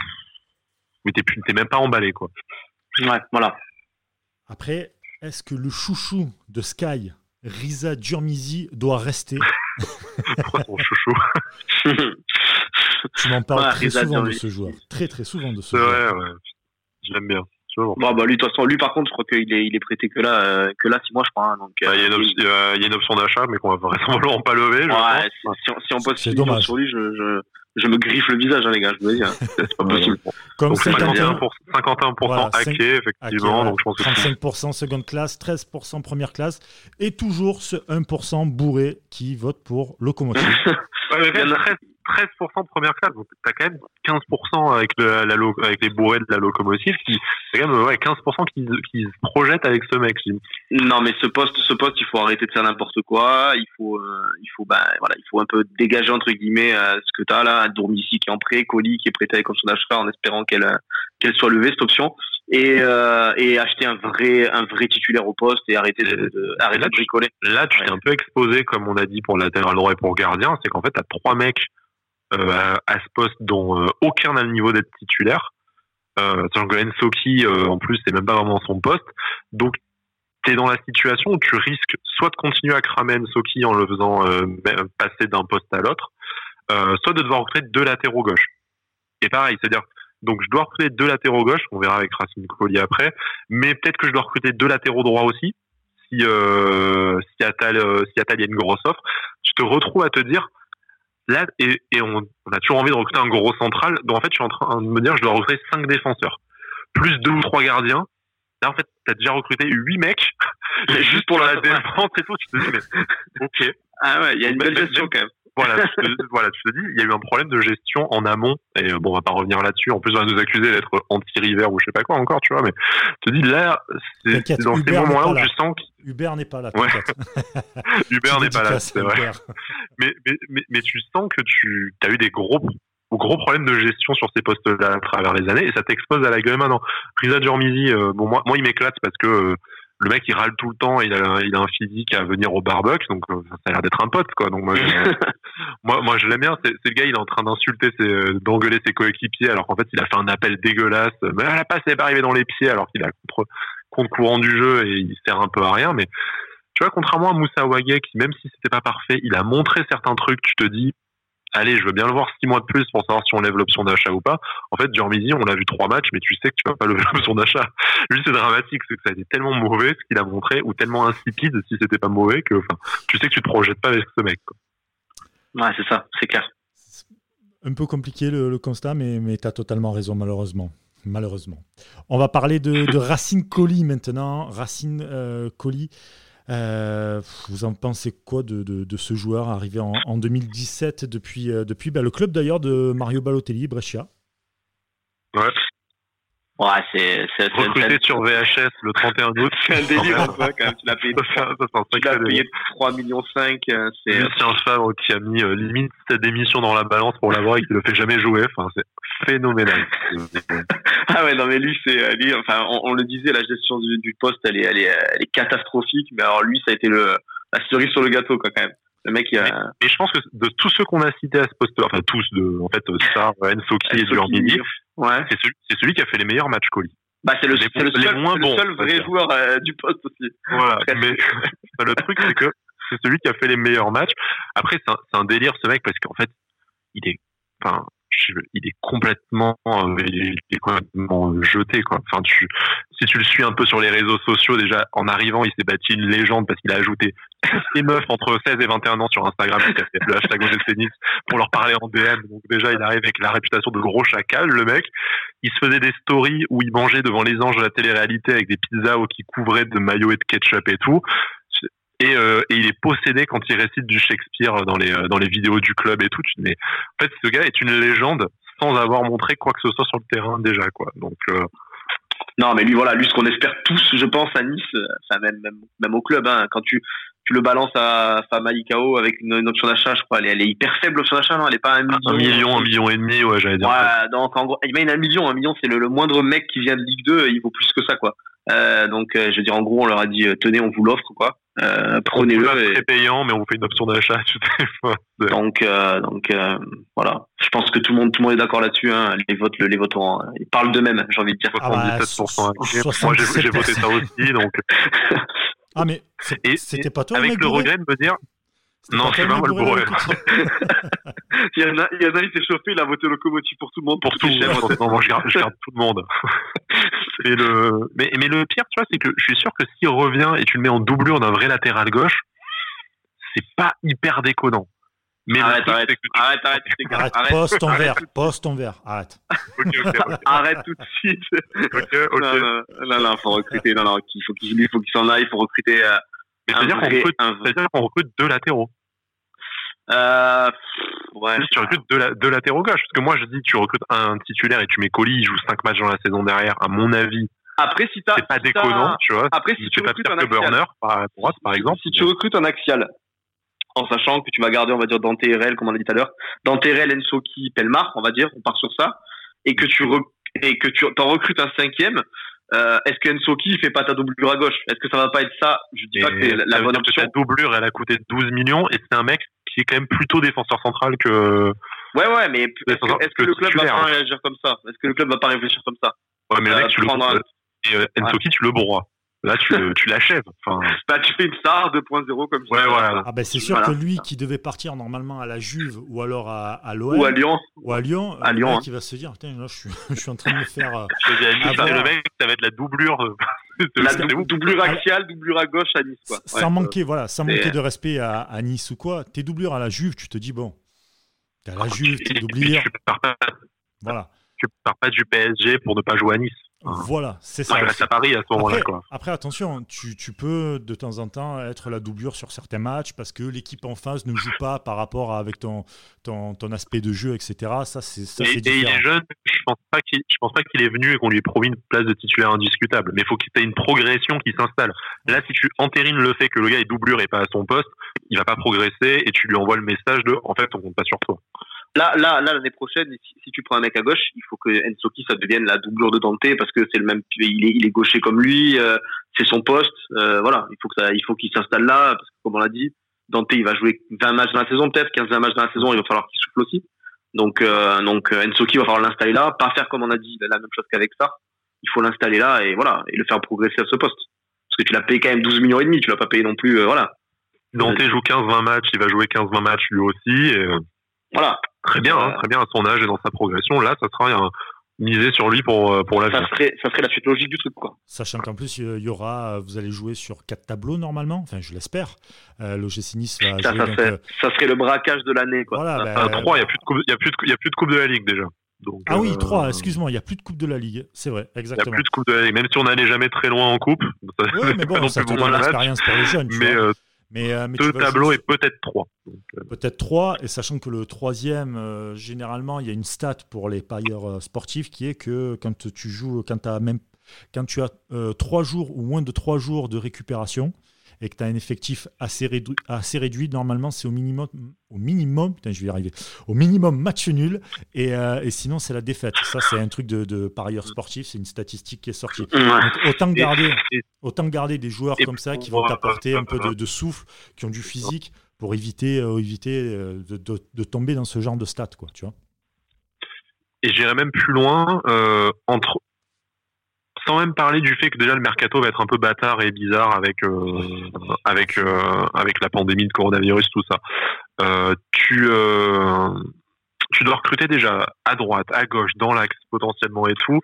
mais t'es, t'es même pas emballé, quoi. Ouais, voilà. Après, est-ce que le chouchou de Sky, Risa Durmizi, doit rester? Son chouchou. tu m'en parles ouais, très Risa souvent Durmizi. de ce joueur. Très, très souvent de ce ouais, joueur. Ouais, je l'aime bien. Bon, bah lui, de toute façon, lui par contre, je crois qu'il est, il est prêté que là, euh, que là, six mois, je crois. Hein, donc, bah, il, y a une option, il... Euh, y a une option d'achat, mais qu'on va vraisemblablement pas lever. Ouais, si, on, si on pose c'est dommage. sur lui, je, je, je me griffe le visage, hein, les gars, je vous le dis. Hein. C'est pas possible. Comme donc, 51%, 51 voilà, hacké, effectivement. Hacké, donc, je pense que 35% seconde classe, 13% première classe, et toujours ce 1% bourré qui vote pour Locomotive. ouais, mais 13, 13% de première classe, donc t'as quand même 15% avec, le, la, avec les bourrés de la locomotive, qui c'est quand même ouais, 15% qui, qui se projettent avec ce mec. Non, mais ce poste, ce poste, il faut arrêter de faire n'importe quoi. Il faut, euh, il faut, bah, voilà, il faut un peu dégager entre guillemets euh, ce que t'as là, Dourmissi qui est en prêt, Coli qui est prêté avec option d'achat en espérant qu'elle, qu'elle soit levée cette option. Et, euh, et acheter un vrai un vrai titulaire au poste et arrêter de, de arrêter là, de bricoler. Là, tu t'es un peu exposé, comme on a dit pour latéral droit et pour gardien, c'est qu'en fait, t'as trois mecs euh, à, à, ce poste dont euh, aucun n'a le niveau d'être titulaire. Euh, Ensoki, euh, en plus, c'est même pas vraiment son poste. Donc, tu es dans la situation où tu risques soit de continuer à cramer Ensoki en le faisant euh, passer d'un poste à l'autre, euh, soit de devoir recruter deux latéraux gauche. Et pareil, c'est-à-dire, donc je dois recruter deux latéraux gauche, on verra avec Racine Collier après, mais peut-être que je dois recruter deux latéraux droits aussi, si, euh, si Atal, si Atal y a une grosse offre. Tu te retrouves à te dire, là, et, et on, on, a toujours envie de recruter un gros central. Donc en fait, je suis en train de me dire, je dois recruter cinq défenseurs, plus deux ou trois gardiens. Là, en fait, t'as déjà recruté huit mecs, juste pour la défense et tout. Tu te dis, mais, ok. Ah ouais, il y a une belle gestion quand même. Voilà, tu te, voilà, tu te dis, il y a eu un problème de gestion en amont, et bon, on va pas revenir là-dessus. En plus, on va nous accuser d'être anti-river ou je sais pas quoi encore, tu vois, mais tu te dis, là, c'est dans ces moments-là où tu sens que Hubert n'est pas là. Ouais. Hubert n'est pas là, c'est vrai. Mais, mais, mais, mais, tu sens que tu as eu des gros, gros problèmes de gestion sur ces postes-là à travers les années et ça t'expose à la gueule maintenant. Risa Djormizi, euh, bon, moi, moi, il m'éclate parce que euh, le mec, il râle tout le temps, il a, il a un physique à venir au barbecue, donc euh, ça a l'air d'être un pote, quoi. Donc moi, je, moi, moi, je l'aime bien. C'est le gars, il est en train d'insulter, d'engueuler ses coéquipiers, alors qu'en fait, il a fait un appel dégueulasse. Mais la passe n'est pas arrivée dans les pieds, alors qu'il a contre contre courant du jeu et il sert un peu à rien. Mais tu vois, contrairement à Moussa Ouagé, qui même si c'était pas parfait, il a montré certains trucs. Tu te dis, allez, je veux bien le voir six mois de plus pour savoir si on lève l'option d'achat ou pas. En fait, Durmizi, on l'a vu trois matchs, mais tu sais que tu vas pas lever l'option d'achat. Lui, c'est dramatique, c'est que ça a été tellement mauvais ce qu'il a montré, ou tellement insipide si c'était pas mauvais que, enfin, tu sais que tu te projettes pas avec ce mec. Quoi. Ouais, c'est ça, c'est clair. Un peu compliqué le, constat, mais, mais tu as totalement raison, malheureusement. Malheureusement. On va parler de, de Racine Colli maintenant. Racine euh, Colli. Euh, vous en pensez quoi de, ce joueur arrivé en, en 2017 depuis, euh, depuis bah, le club d'ailleurs de Mario Balotelli, Brescia? Ouais, c'est, c'est, Recruté sur VHS le 31 août. C'est un délire, un quand même. Tu l'as payé, tu l'as payé 3 millions 5. Euh, c'est Lucien Favre qui a mis euh, limite sa démission dans la balance pour l'avoir et qui le fait jamais jouer. Enfin, c'est phénoménal. ah ouais, non, mais lui, c'est, euh, lui, enfin, on, le disait, la gestion du, du, poste, elle est, elle est, elle est catastrophique. Mais alors, lui, ça a été le, la cerise sur le gâteau, quoi, quand même. Le mec, il a... mais, je pense que de tous ceux qu'on a cités à ce poste, enfin tous, de, en fait, Star, Ensoki et ouais. c'est celui, celui, qui a fait les meilleurs matchs Coli. Bah, c'est le, les, le, seul, moins le seul vrai joueur euh, du poste aussi. Voilà. mais le truc, c'est que c'est celui qui a fait les meilleurs matchs. Après, c'est un, un, délire, ce mec, parce qu'en fait, il est, enfin, il est complètement, euh, il est complètement jeté quoi. Enfin, tu, si tu le suis un peu sur les réseaux sociaux, déjà en arrivant, il s'est bâti une légende parce qu'il a ajouté des meufs entre 16 et 21 ans sur Instagram, le hashtag tennis pour leur parler en DM. Donc déjà, il arrive avec la réputation de gros chacal, le mec. Il se faisait des stories où il mangeait devant les anges de la télé-réalité avec des pizzas qui couvraient de maillot et de ketchup et tout. Et, euh, et, il est possédé quand il récite du Shakespeare dans les euh, dans les vidéos du club et tout. Mais en fait, ce gars est une légende sans avoir montré quoi que ce soit sur le terrain déjà, quoi. Donc euh... non, mais lui, voilà, lui, ce qu'on espère tous, je pense, à Nice, enfin même même, même au club, hein, quand tu tu le balances à Famalicao avec une, une, option d'achat, je crois, elle est, elle est, hyper faible l'option d'achat, non Elle est pas un million. Un million, un million et demi, ouais, j'allais dire. Ouais, donc en gros, il met un million, un million, c'est le, le, moindre mec qui vient de Ligue 2, il vaut plus que ça, quoi. Euh, donc, euh, je veux dire, en gros, on leur a dit, euh, tenez, on vous l'offre, quoi. Euh, prenez-le. C'est très payant, mais on vous fait une option d'achat. donc, euh, donc voilà. Je pense que tout le monde, tout le monde est d'accord là-dessus. Hein. Les votes, les votants, ils parlent d'eux-mêmes. J'ai envie de dire. 77%. Ah bah, Moi, j'ai voté ça aussi, donc. ah mais c'était pas toi. Avec le regret de me dire, non, suis pas mal bourré. il y en a, il y en a, il s'est chauffé, il a voté locomotive pour tout le monde. Pour tout, non, moi, je garde, je garde tout le monde. Le, mais, mais le pire, tu vois, c'est que je suis sûr que s'il revient et tu le mets en doublure d'un vrai latéral gauche, c'est pas hyper déconnant. Mais arrête, arrête, tu... arrête, arrête, arrête, arrête, poste en vert, poste en vert, arrête. okay, okay, okay. arrête tout de suite. ok, ok. Non, non, non, non, faut recruter, non, non, il faut qu'il, faut qu'il s'en aille, il faut recruter, euh, mais c'est-à-dire qu'on recrute, deux latéraux. Euh, ouais. tu recrutes deux, deux, latéraux gauche. Parce que moi, je dis, tu recrutes un titulaire et tu mets Colli, il joue cinq matchs dans la saison derrière. À mon avis, après, si t'as, c'est pas déconnant, tu vois. Après, si, tu, recrutes un axial, Burner, par, par exemple. Si tu recrutes un axial, en sachant que tu vas garder, on va dire, Dante RL, comme on a dit tout à l'heure, Dante RL, Ensoki, Pelmar, on va dire, on part sur ça, et que tu, re, et que tu t'en recrutes un cinquième, euh, est-ce que Ensoki fait pas ta doublure à gauche? Est-ce que ça va pas être ça? Je dis pas que c'est la, bonne option. ta doublure, elle a coûté 12 millions et c'est un mec qui est quand même plutôt défenseur central que. Ouais, ouais, mais est-ce que, est que, le club va pas réagir comme ça? Est-ce que le club va pas réfléchir comme ça? Ouais, mais le mec, tu le, un... et, euh, Ensoki, tu le broies. Là, tu, tu l'achèves. Enfin... Bah, tu fais une star 2.0 comme ça. Ouais, voilà. Ah, ben, c'est sûr que lui qui devait partir normalement à la Juve ou alors à, à l'OM. Ou à Lyon. Ou à Lyon. À hein. il va se dire, putain, là, je suis, je suis en train de me faire. Euh, le mec, ça va être la doublure. la doublure axiale, doublure à gauche à Nice, quoi. Sans manquer, voilà, sans manquer de respect à, à, Nice ou quoi. Tes doublures à la Juve, tu te dis, bon, t'es à la Juve, t'es doublure. Voilà. Tu pars pas du PSG pour ne pas jouer à Nice. Voilà, c'est ça. à Paris à ce moment-là. Après, après, attention, tu, tu, peux de temps en temps être la doublure sur certains matchs parce que l'équipe en face ne joue pas par rapport à, avec ton, ton, ton, aspect de jeu, etc. Ça, c'est ça, et, et il est jeune, je pense pas qu'il, je pense pas qu'il est venu et qu'on lui ait promis une place de titulaire indiscutable. Mais il faut qu'il ait une progression qui s'installe. Là, si tu entérines le fait que le gars est doublure et pas à son poste, il va pas progresser et tu lui envoies le message de, en fait, on compte pas sur toi. Là, là, là, l'année prochaine, si, si, tu prends un mec à gauche, il faut que Ensoki ça devienne la doublure de Dante parce que c'est le même, il est, il est gaucher comme lui, euh, c'est son poste, euh, voilà. Il faut que ça, il faut qu'il s'installe là parce que comme on l'a dit, Dante il va jouer 20 matchs dans la saison peut-être, 15 20 matchs dans la saison, il va falloir qu'il souffle aussi. Donc, euh, donc Ensoki va falloir l'installer là, pas faire comme on a dit la même chose qu'avec ça. Il faut l'installer là et voilà et le faire progresser à ce poste parce que tu l'as payé quand même 12 millions et demi, tu l'as pas payé non plus, euh, voilà. Dante joue 15-20 matchs, il va jouer 15-20 matchs lui aussi. Et... Voilà. Très bien, hein, très bien à son âge et dans sa progression. Là, ça sera un, miser sur lui pour pour la ça serait ça serait la suite logique du truc quoi sachant qu'en plus il y aura vous allez jouer sur quatre tableaux normalement enfin je l'espère euh, l'OGC Nice va ça, jouer, ça, serait, ça, serait, le braquage de l'année quoi voilà, ben, 3 il y a plus de coupe il y a plus de, il y a plus de coupe de la ligue déjà donc, ah oui, 3, excuse-moi, il n'y a plus de Coupe de la Ligue, c'est vrai, exactement. Il n'y a plus de Coupe de la Ligue, même si on n'allait jamais très loin en Coupe. Oui, mais bon, ça donne l'expérience pour les jeunes. Tu mais, vois. Euh, mais, euh, mais deux tableaux et peut-être trois. Peut-être trois, et sachant que le troisième, euh, généralement, il y a une stat pour les parieurs sportifs qui est que quand tu joues, quand, as même, quand tu as trois jours ou moins de trois jours de récupération, et que tu as un effectif assez, réduit, assez réduit, normalement c'est au minimum, au minimum, putain, je vais y arriver, au minimum match nul, et, euh, et sinon c'est la défaite. Ça c'est un truc de, de parieur sportif, c'est une statistique qui est sortie. Donc, autant, garder, autant garder des joueurs comme ça qui vont t'apporter un peu de, de, souffle, qui ont du physique, pour éviter, euh, éviter euh, de, de, de, tomber dans ce genre de stats, quoi, tu vois. Et j'irais même plus loin, euh, entre sans même parler du fait que déjà le mercato va être un peu bâtard et bizarre avec euh, avec euh, avec la pandémie de coronavirus tout ça. Euh, tu tu dois recruter déjà à droite, à gauche, dans l'axe potentiellement et tout.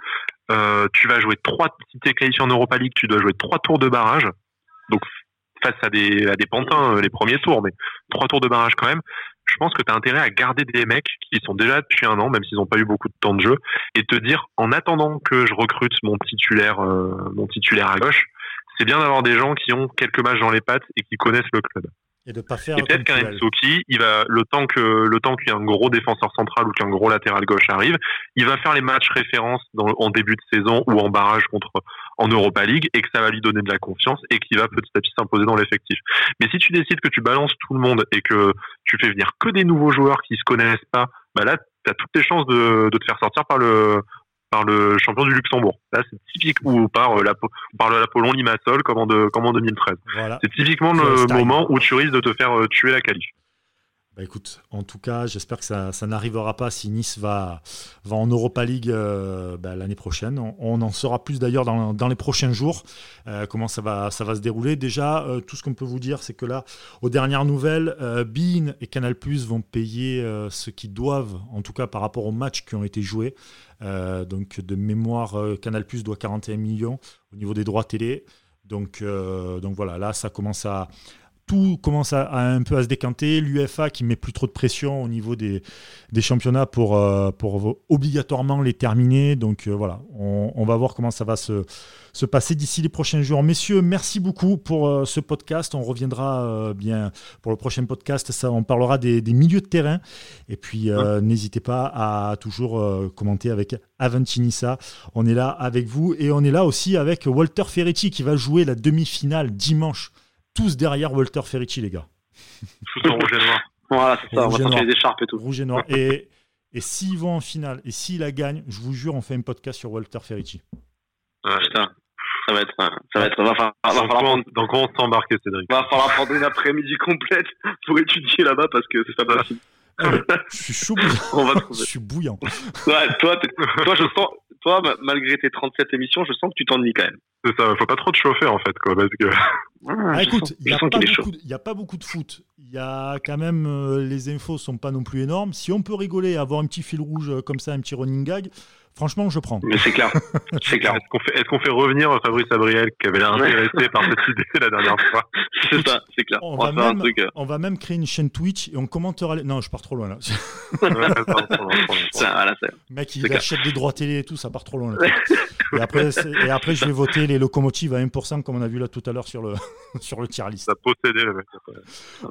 Tu vas jouer trois si t'es qualifié en Europa League, tu dois jouer trois tours de barrage. Donc face à des à des pantins les premiers tours, mais trois tours de barrage quand même je pense que tu as intérêt à garder des mecs qui sont déjà depuis un an, même s'ils n'ont pas eu beaucoup de temps de jeu, et te dire, en attendant que je recrute mon titulaire, euh, mon titulaire à gauche, c'est bien d'avoir des gens qui ont quelques matchs dans les pattes et qui connaissent le club. Et de pas faire. Et peut-être qu'un Ensoki, il va le temps que le temps qu'il y ait un gros défenseur central ou qu'un gros latéral gauche arrive, il va faire les matchs références dans, en début de saison ou en barrage contre en Europa League et que ça va lui donner de la confiance et qu'il va petit à petit s'imposer dans l'effectif. Mais si tu décides que tu balances tout le monde et que tu fais venir que des nouveaux joueurs qui se connaissent pas, bah là, tu as toutes les chances de, de te faire sortir par le par le champion du Luxembourg. Là, c'est typique ou par euh, la par l'Apollon Limassol comme en, de, comme en 2013. Voilà. C'est typiquement le moment où tu risques de te faire euh, tuer la qualif. Bah écoute, en tout cas, j'espère que ça, n'arrivera pas si Nice va, en Europa League euh, bah, l'année prochaine. On, en saura plus d'ailleurs dans, les prochains jours, euh, comment ça va, se dérouler. Déjà, euh, tout ce qu'on peut vous dire, c'est que là, aux dernières nouvelles, Bean et Canal Plus vont payer ce qu'ils doivent, en tout cas par rapport aux matchs qui ont été joués. Donc, de mémoire, Canal Plus doit 41 millions au niveau des droits télé. Donc voilà, là, ça commence à tout commence à, à, un peu à se décanter. L'UFA qui met plus trop de pression au niveau des, des championnats pour, euh, pour obligatoirement les terminer. Donc euh, voilà, on, on, va voir comment ça va se, se passer d'ici les prochains jours. Messieurs, merci beaucoup pour euh, ce podcast. On reviendra bien pour le prochain podcast. Ça, on parlera des, des milieux de terrain. Et puis ouais. n'hésitez pas à toujours commenter avec Aventinissa. On est là avec vous et on est là aussi avec Walter Ferretti qui va jouer la demi-finale dimanche tous derrière Walter Ferrici, les gars. Tous en rouge et noir. Voilà, c'est ça, on va sortir les écharpes et tout. Rouge et noir. Et, et s'ils vont en finale, et s'ils la gagnent, je vous jure, on fait un podcast sur Walter Ferrici. Ah, putain. Ça va être, ça va être, va falloir, va falloir prendre, dans quoi on s'embarquer, Cédric? Va falloir prendre une après-midi complète pour étudier là-bas parce que c'est pas possible. Je suis chaud bouillant. on va trouver. Je suis bouillant. Ouais, toi, toi, je sens, toi, malgré tes 37 émissions, je sens que tu t'ennuies quand même. C'est ça, faut pas trop te chauffer en fait, quoi, parce que. Ah, écoute, il n'y a, pas beaucoup de foot. Il y a quand même. Euh, les infos sont pas non plus énormes. Si on peut rigoler, avoir un petit fil rouge euh, comme ça, un petit running gag, franchement, je prends. Mais c'est clair. c'est clair. Est-ce qu'on fait, est qu fait, revenir Fabrice Abriel, qui avait l'air intéressé par cette idée la dernière fois C'est ça, c'est clair. On, on, va même, un truc, euh... on, va même, créer une chaîne Twitch et on commentera. Les... Non, je pars trop loin là. ça, voilà, Mec, il achète des droits télé et tout, ça part trop loin. Là, et, après, et après, je vais voter les locomotives à 1%, comme on a vu là tout à l'heure sur le, sur le tier list. Ça possédé le mec.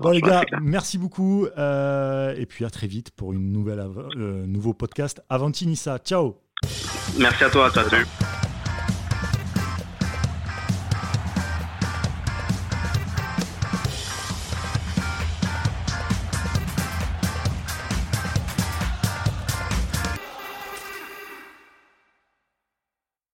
Bon, les gars, merci beaucoup. Euh, et puis à très vite pour une nouvelle euh, nouveau podcast. Avanti Nissa. Ciao. Merci à toi. À toi.